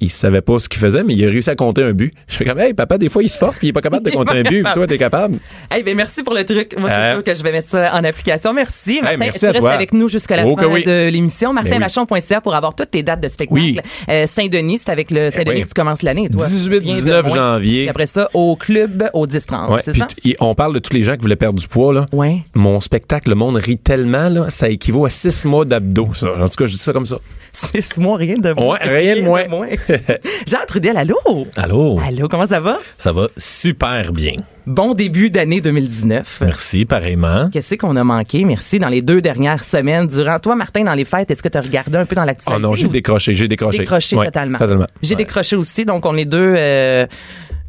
il, savait pas ce qu'il faisait, mais il a réussi à compter un but. Je fais comme, hey, papa, des fois, il se force, puis il est pas capable de compter un but, puis toi, t'es capable. Hey, ben merci pour le truc. Moi, c'est Euh. sûr que je vais mettre ça en application. Merci. Martin, merci tu restes toi. avec nous jusqu'à la Oh fin oui. de l'émission. Ben oui. MartinVachon.ca pour avoir toutes tes dates de spectacle. Oui. Euh, Saint-Denis, c'est avec le Saint-Denis oui. que tu commences l'année, toi. 18, Rien de 19 moins. janvier. Puis après ça, au club, au 10-30. Ouais, c'est puis ça? t- et on parle de tous les gens qui voulaient perdre du poids, là. Ouais. Mon spectacle, le monde rit tellement, là, ça équivaut à six mois d'abdos, ça. En tout cas, je dis ça comme ça. Six mois, rien de moins. Ouais, rien de moins. Jean Trudel, allô? Allô? Allô, comment ça va? Ça va super bien. Bon début d'année 2019. Merci, pareillement. Qu'est-ce qu'on a manqué? Merci. Dans les deux dernières semaines, durant toi, Martin, dans les fêtes, est-ce que tu as regardé un peu dans Oh l'actualité? non, j'ai décroché, j'ai décroché. Décroché Ouais, totalement. Totalement. J'ai décroché aussi, donc on est deux. euh,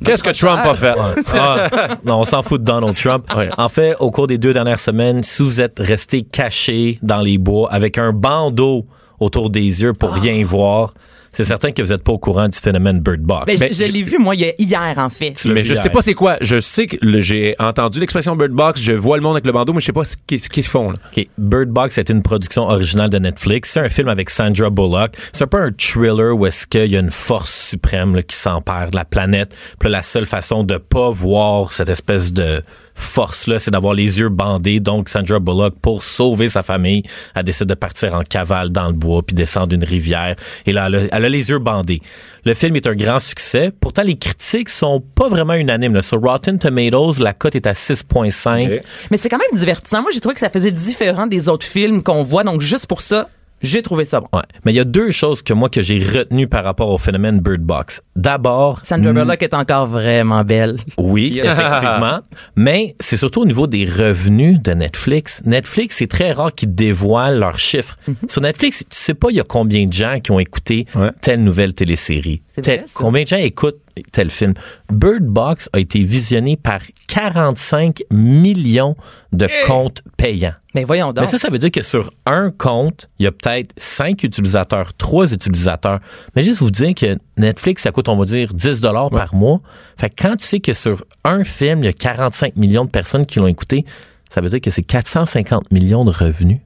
Qu'est-ce que Trump a fait? Ah, non, on s'en fout de Donald Trump. Ouais. En fait, au cours des deux dernières semaines, si vous êtes resté caché dans les bois avec un bandeau autour des yeux pour rien voir, C'est certain que vous n'êtes pas au courant du phénomène Bird Box. Ben, Ben, je je l'ai vu, moi, il y a- hier, en fait. Mais je hier. sais pas c'est quoi. Je sais que le- j'ai entendu l'expression Bird Box, je vois le monde avec le bandeau, mais je sais pas ce qu'ils se font. Là. OK. Bird Box est une production originale de Netflix. C'est un film avec Sandra Bullock. C'est un peu un thriller où est-ce qu'il y a une force suprême là, qui s'empare de la planète. Puis là, la seule façon de pas voir cette espèce de force-là, c'est d'avoir les yeux bandés. Donc, Sandra Bullock, pour sauver sa famille, elle décide de partir en cavale dans le bois puis descendre une rivière. Et là, elle a, elle a les yeux bandés. Le film est un grand succès. Pourtant, les critiques sont pas vraiment unanimes. là. Sur Rotten Tomatoes, la cote est à 6,5. Ok. Mais c'est quand même divertissant. Moi, j'ai trouvé que ça faisait différent des autres films qu'on voit. Donc, juste pour ça, j'ai trouvé ça bon. Ouais. Mais il y a deux choses que moi que j'ai retenues par rapport au phénomène Bird Box. D'abord, Sandra Bullock est encore vraiment belle. oui, effectivement, mais c'est surtout au niveau des revenus de Netflix. Netflix, c'est très rare qu'ils dévoilent leurs chiffres. Sur Netflix, tu sais pas il y a combien de gens qui ont écouté Ouais. telle nouvelle télésérie. C'est Tel- vrai, ça. combien de gens écoutent tel film. Bird Box a été visionné par 45 millions de comptes payants. Mais voyons donc. Mais ça, ça veut dire que sur un compte, il y a peut-être cinq utilisateurs, trois utilisateurs. Mais juste vous dire que Netflix, ça coûte, on va dire, 10 dollars par mois. Fait que quand tu sais que sur un film, il y a 45 millions de personnes qui l'ont écouté, ça veut dire que c'est 450 millions de revenus.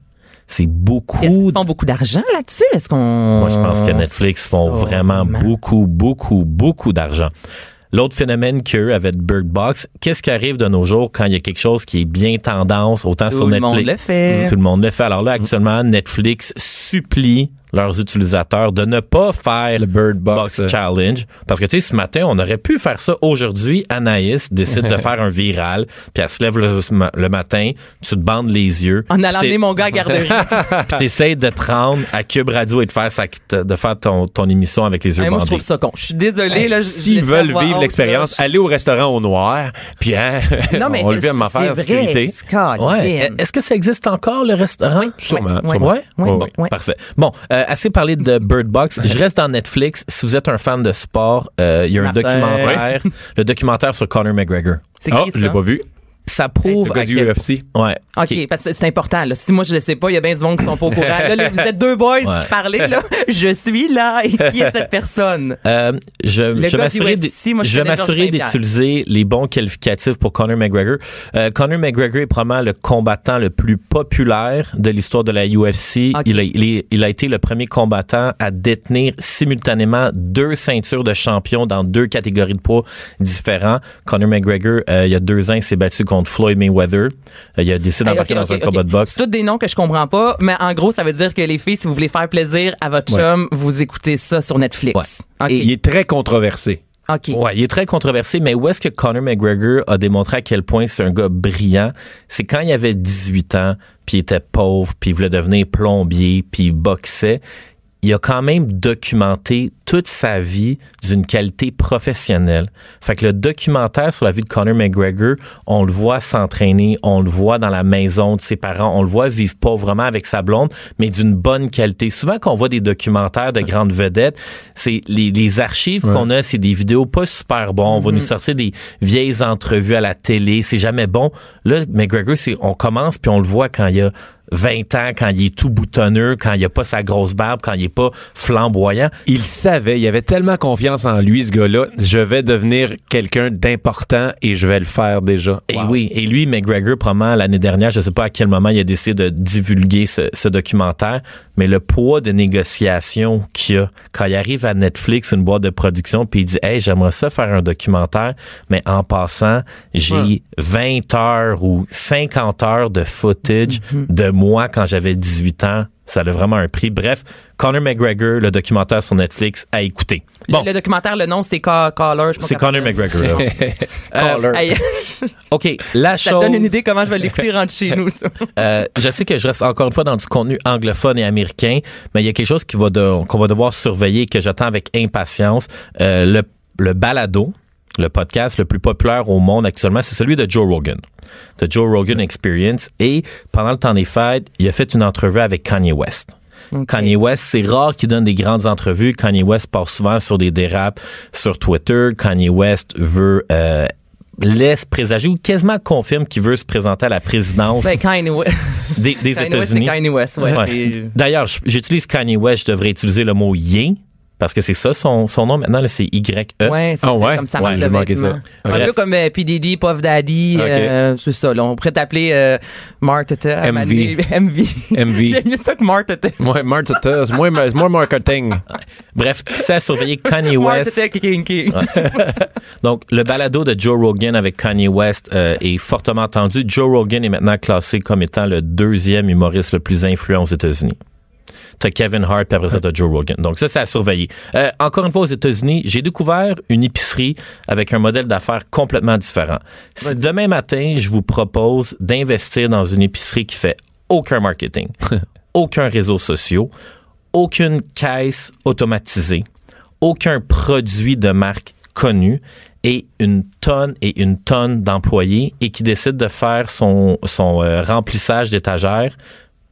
C'est beaucoup. Est-ce qu'ils font beaucoup d'argent là-dessus? Est-ce qu'on. Moi, je pense que Netflix font vraiment beaucoup, beaucoup, beaucoup d'argent. L'autre phénomène qu'eux avec Bird Box, qu'est-ce qui arrive de nos jours quand il y a quelque chose qui est bien tendance, autant Tout sur le Netflix? monde le fait. Tout le monde le fait. Alors là, actuellement, Netflix supplie leurs utilisateurs de ne pas faire Le Bird Box, euh. Challenge. Parce que, tu sais, ce matin, on aurait pu faire ça aujourd'hui. Anaïs décide de faire un viral, puis elle se lève le, le matin, tu te bandes les yeux. En allant puis amener mon gars à garderie. puis t'essayes de te rendre à Cube Radio et de faire, sa, de faire ton, ton émission avec les yeux Hey, moi, je bandés. trouve ça con. Je suis je- je S'ils veulent vivre l'expérience, là, aller au restaurant au noir, puis hein, Non, mais on le c'est- vit à m'en faire vrai, sécurité. Ouais. Est-ce que ça existe encore, le restaurant? Sûrement, sûrement. Ouais? Ouais, Bon, ouais. Parfait. Bon, euh, assez parlé de Bird Box. Je reste dans Netflix. Si vous êtes un fan de sport, euh, il y a un Martin. documentaire, le documentaire sur Conor McGregor. C'est Ah, qui, je l'ai pas vu. Ça Le prouve gars à du quel- UFC. Ouais. OK, parce que c'est important. Là. Si moi, je le sais pas, il y a bien du monde qui sont pas au courant. Là, là, vous êtes deux boys Ouais. qui parlez. Là. Je suis là. Et qui est cette personne? Euh, je, Le je Saint-Pierre. d'utiliser les bons qualificatifs pour Conor McGregor. Euh, Conor McGregor est probablement le combattant le plus populaire de l'histoire de la UFC. Il, a, il, est- il a été le premier combattant à détenir simultanément deux ceintures de champion dans deux catégories de poids différents. Conor McGregor, euh, il y a deux ans, il s'est battu contre Floyd Mayweather. Euh, il a décidé Hey, d'embarquer dans un combat de boxe. C'est tous des noms que je comprends pas, mais en gros, ça veut dire que les filles, si vous voulez faire plaisir à votre Ouais. chum, vous écoutez ça sur Netflix. Et Il est très controversé. OK. Ouais, il est très controversé, mais où est-ce que Conor McGregor a démontré à quel point c'est un gars brillant? C'est quand il avait 18 ans, puis il était pauvre, puis il voulait devenir plombier, puis il boxait. Il a quand même documenté toute sa vie d'une qualité professionnelle. Fait que le documentaire sur la vie de Conor McGregor, on le voit s'entraîner, on le voit dans la maison de ses parents, on le voit vivre pauvrement avec sa blonde, mais d'une bonne qualité. Souvent, quand on voit des documentaires de grandes vedettes, c'est les, les archives qu'on a, c'est des vidéos pas super bons. On va nous sortir des vieilles entrevues à la télé, c'est jamais bon. Là, McGregor, c'est on commence puis on le voit quand il y a 20 ans, quand il est tout boutonneux, quand il a pas sa grosse barbe, quand il est pas flamboyant. Il savait, il avait tellement confiance en lui, ce gars-là. Je vais devenir quelqu'un d'important et je vais le faire déjà. Et oui, et lui, McGregor, probablement l'année dernière, je sais pas à quel moment il a décidé de divulguer ce, ce documentaire, mais le poids de négociation qu'il a quand il arrive à Netflix, une boîte de production, puis il dit, hey, j'aimerais ça faire un documentaire, mais en passant, j'ai 20 heures ou 50 heures de footage de moi quand j'avais 18 ans. Ça a vraiment un prix. Bref, Conor McGregor, le documentaire sur Netflix, à écouter. Le- Bon, Le, documentaire, le nom, c'est Ca- Caller. c'est Conor McGregor. là. Euh, OK, la ça chose... te donne une idée comment je vais l'écouter rentre chez nous, ça. Euh, je sais que je reste encore une fois dans du contenu anglophone et américain, mais il y a quelque chose qui va de- qu'on va devoir surveiller et que j'attends avec impatience. Euh, le, le balado, le podcast le plus populaire au monde actuellement, c'est celui de Joe Rogan. The Joe Rogan Experience. Et pendant le temps des fêtes, il a fait une entrevue avec Kanye West. Kanye West, c'est rare qu'il donne des grandes entrevues. Kanye West part souvent sur des dérapes sur Twitter. Kanye West veut euh, laisse présager ou quasiment confirme qu'il veut se présenter à la présidence Ben, Kanye West. des, États-Unis. Kanye West, ouais. Ouais. D'ailleurs, j'utilise Kanye West, je devrais utiliser le mot yé parce que c'est ça son, son nom maintenant, c'est Y-E. Ouais, c'est Ah ouais? comme ça Ouais, le ça. Un peu comme euh, P. Diddy, Puff Daddy, Ok. euh, c'est ça. Là, on pourrait t'appeler euh, Martata. MV. MV. MV. J'aime mieux ça que Martata. Ouais, Martha, c'est moins, moins marketing. Bref, c'est à surveiller Kanye West. Martata Kinky. Donc, le balado de Joe Rogan avec Kanye West euh, est fortement entendu. Joe Rogan est maintenant classé comme étant le deuxième humoriste le plus influent aux États-Unis. T'as Kevin Hart, puis après ça, t'as Joe Rogan. Donc ça, c'est à surveiller. Euh, encore une fois, aux États-Unis, j'ai découvert une épicerie avec un modèle d'affaires complètement différent. Si demain matin, je vous propose d'investir dans une épicerie qui fait aucun marketing, aucun réseau social, aucune caisse automatisée, aucun produit de marque connu et une tonne et une tonne d'employés et qui décide de faire son, son euh, remplissage d'étagères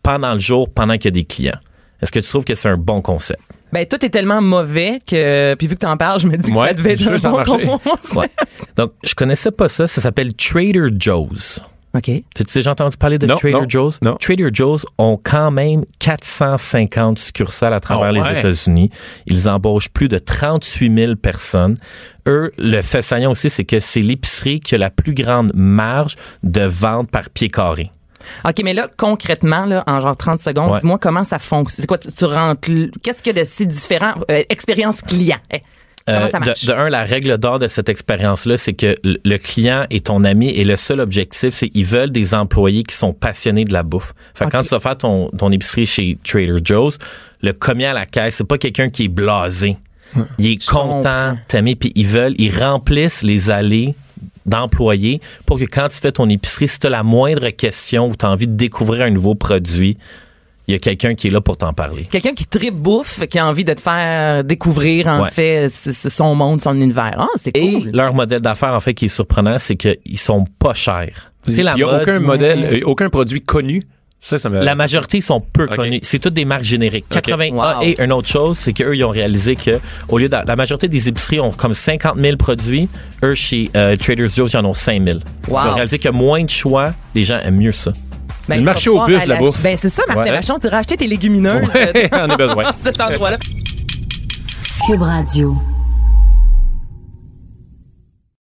pendant le jour, pendant qu'il y a des clients. Est-ce que tu trouves que c'est un bon concept? Ben, tout est tellement mauvais que, puis vu que t'en parles, je me dis que Ouais, ça devait être un bon concept. Ouais. Donc, je connaissais pas ça. Ça s'appelle Trader Joe's. OK. Tu as déjà entendu parler de Non, Trader non, Joe's? non. Trader Joe's ont quand même 450 succursales à travers Oh, les ouais? États-Unis. Ils embauchent plus de 38 000 personnes. Eux, le fait saillant aussi, c'est que c'est l'épicerie qui a la plus grande marge de vente par pied carré. OK, mais là, concrètement, là, en genre 30 secondes, Ouais. dis-moi comment ça fonctionne. C'est quoi, tu, tu rentres, qu'est-ce qu'il y a de si différent? Euh, expérience client? Eh, Euh, ça de, de un, la règle d'or de cette expérience-là, c'est que le client est ton ami et le seul objectif, c'est qu'ils veulent des employés qui sont passionnés de la bouffe. Fait que Ok. quand tu vas faire ton, ton épicerie chez Trader Joe's, le commis à la caisse, c'est pas quelqu'un qui est blasé. Il est content, t'aimer, puis ils veulent, ils remplissent les allées d'employés pour que quand tu fais ton épicerie, si tu as la moindre question ou tu as envie de découvrir un nouveau produit, il y a quelqu'un qui est là pour t'en parler. Quelqu'un qui tripe bouffe, qui a envie de te faire découvrir, en Ouais. fait, c- c- son monde, son univers. Ah, c'est Et cool. leur modèle d'affaires, en fait, qui est surprenant, c'est qu'ils sont pas chers. Il n'y a mode, aucun modèle, aucun produit connu. Ça, ça me. La majorité sont peu Ok. connus. C'est toutes des marques génériques. 80 Wow. Ah, et une autre chose, c'est qu'eux, ils ont réalisé que au lieu de la majorité des épiceries ont comme 50 000 produits, eux, chez euh, Trader Joe's, ils en ont 5 000. Ils ont réalisé qu'il y a moins de choix, les gens aiment mieux ça. Ben, le marché au bus, la ach- bouffe. Ben, c'est ça, Martin Ouais. Tu iras acheter tes légumineuses Ouais, euh, on a besoin. à cet endroit-là. Cube Radio.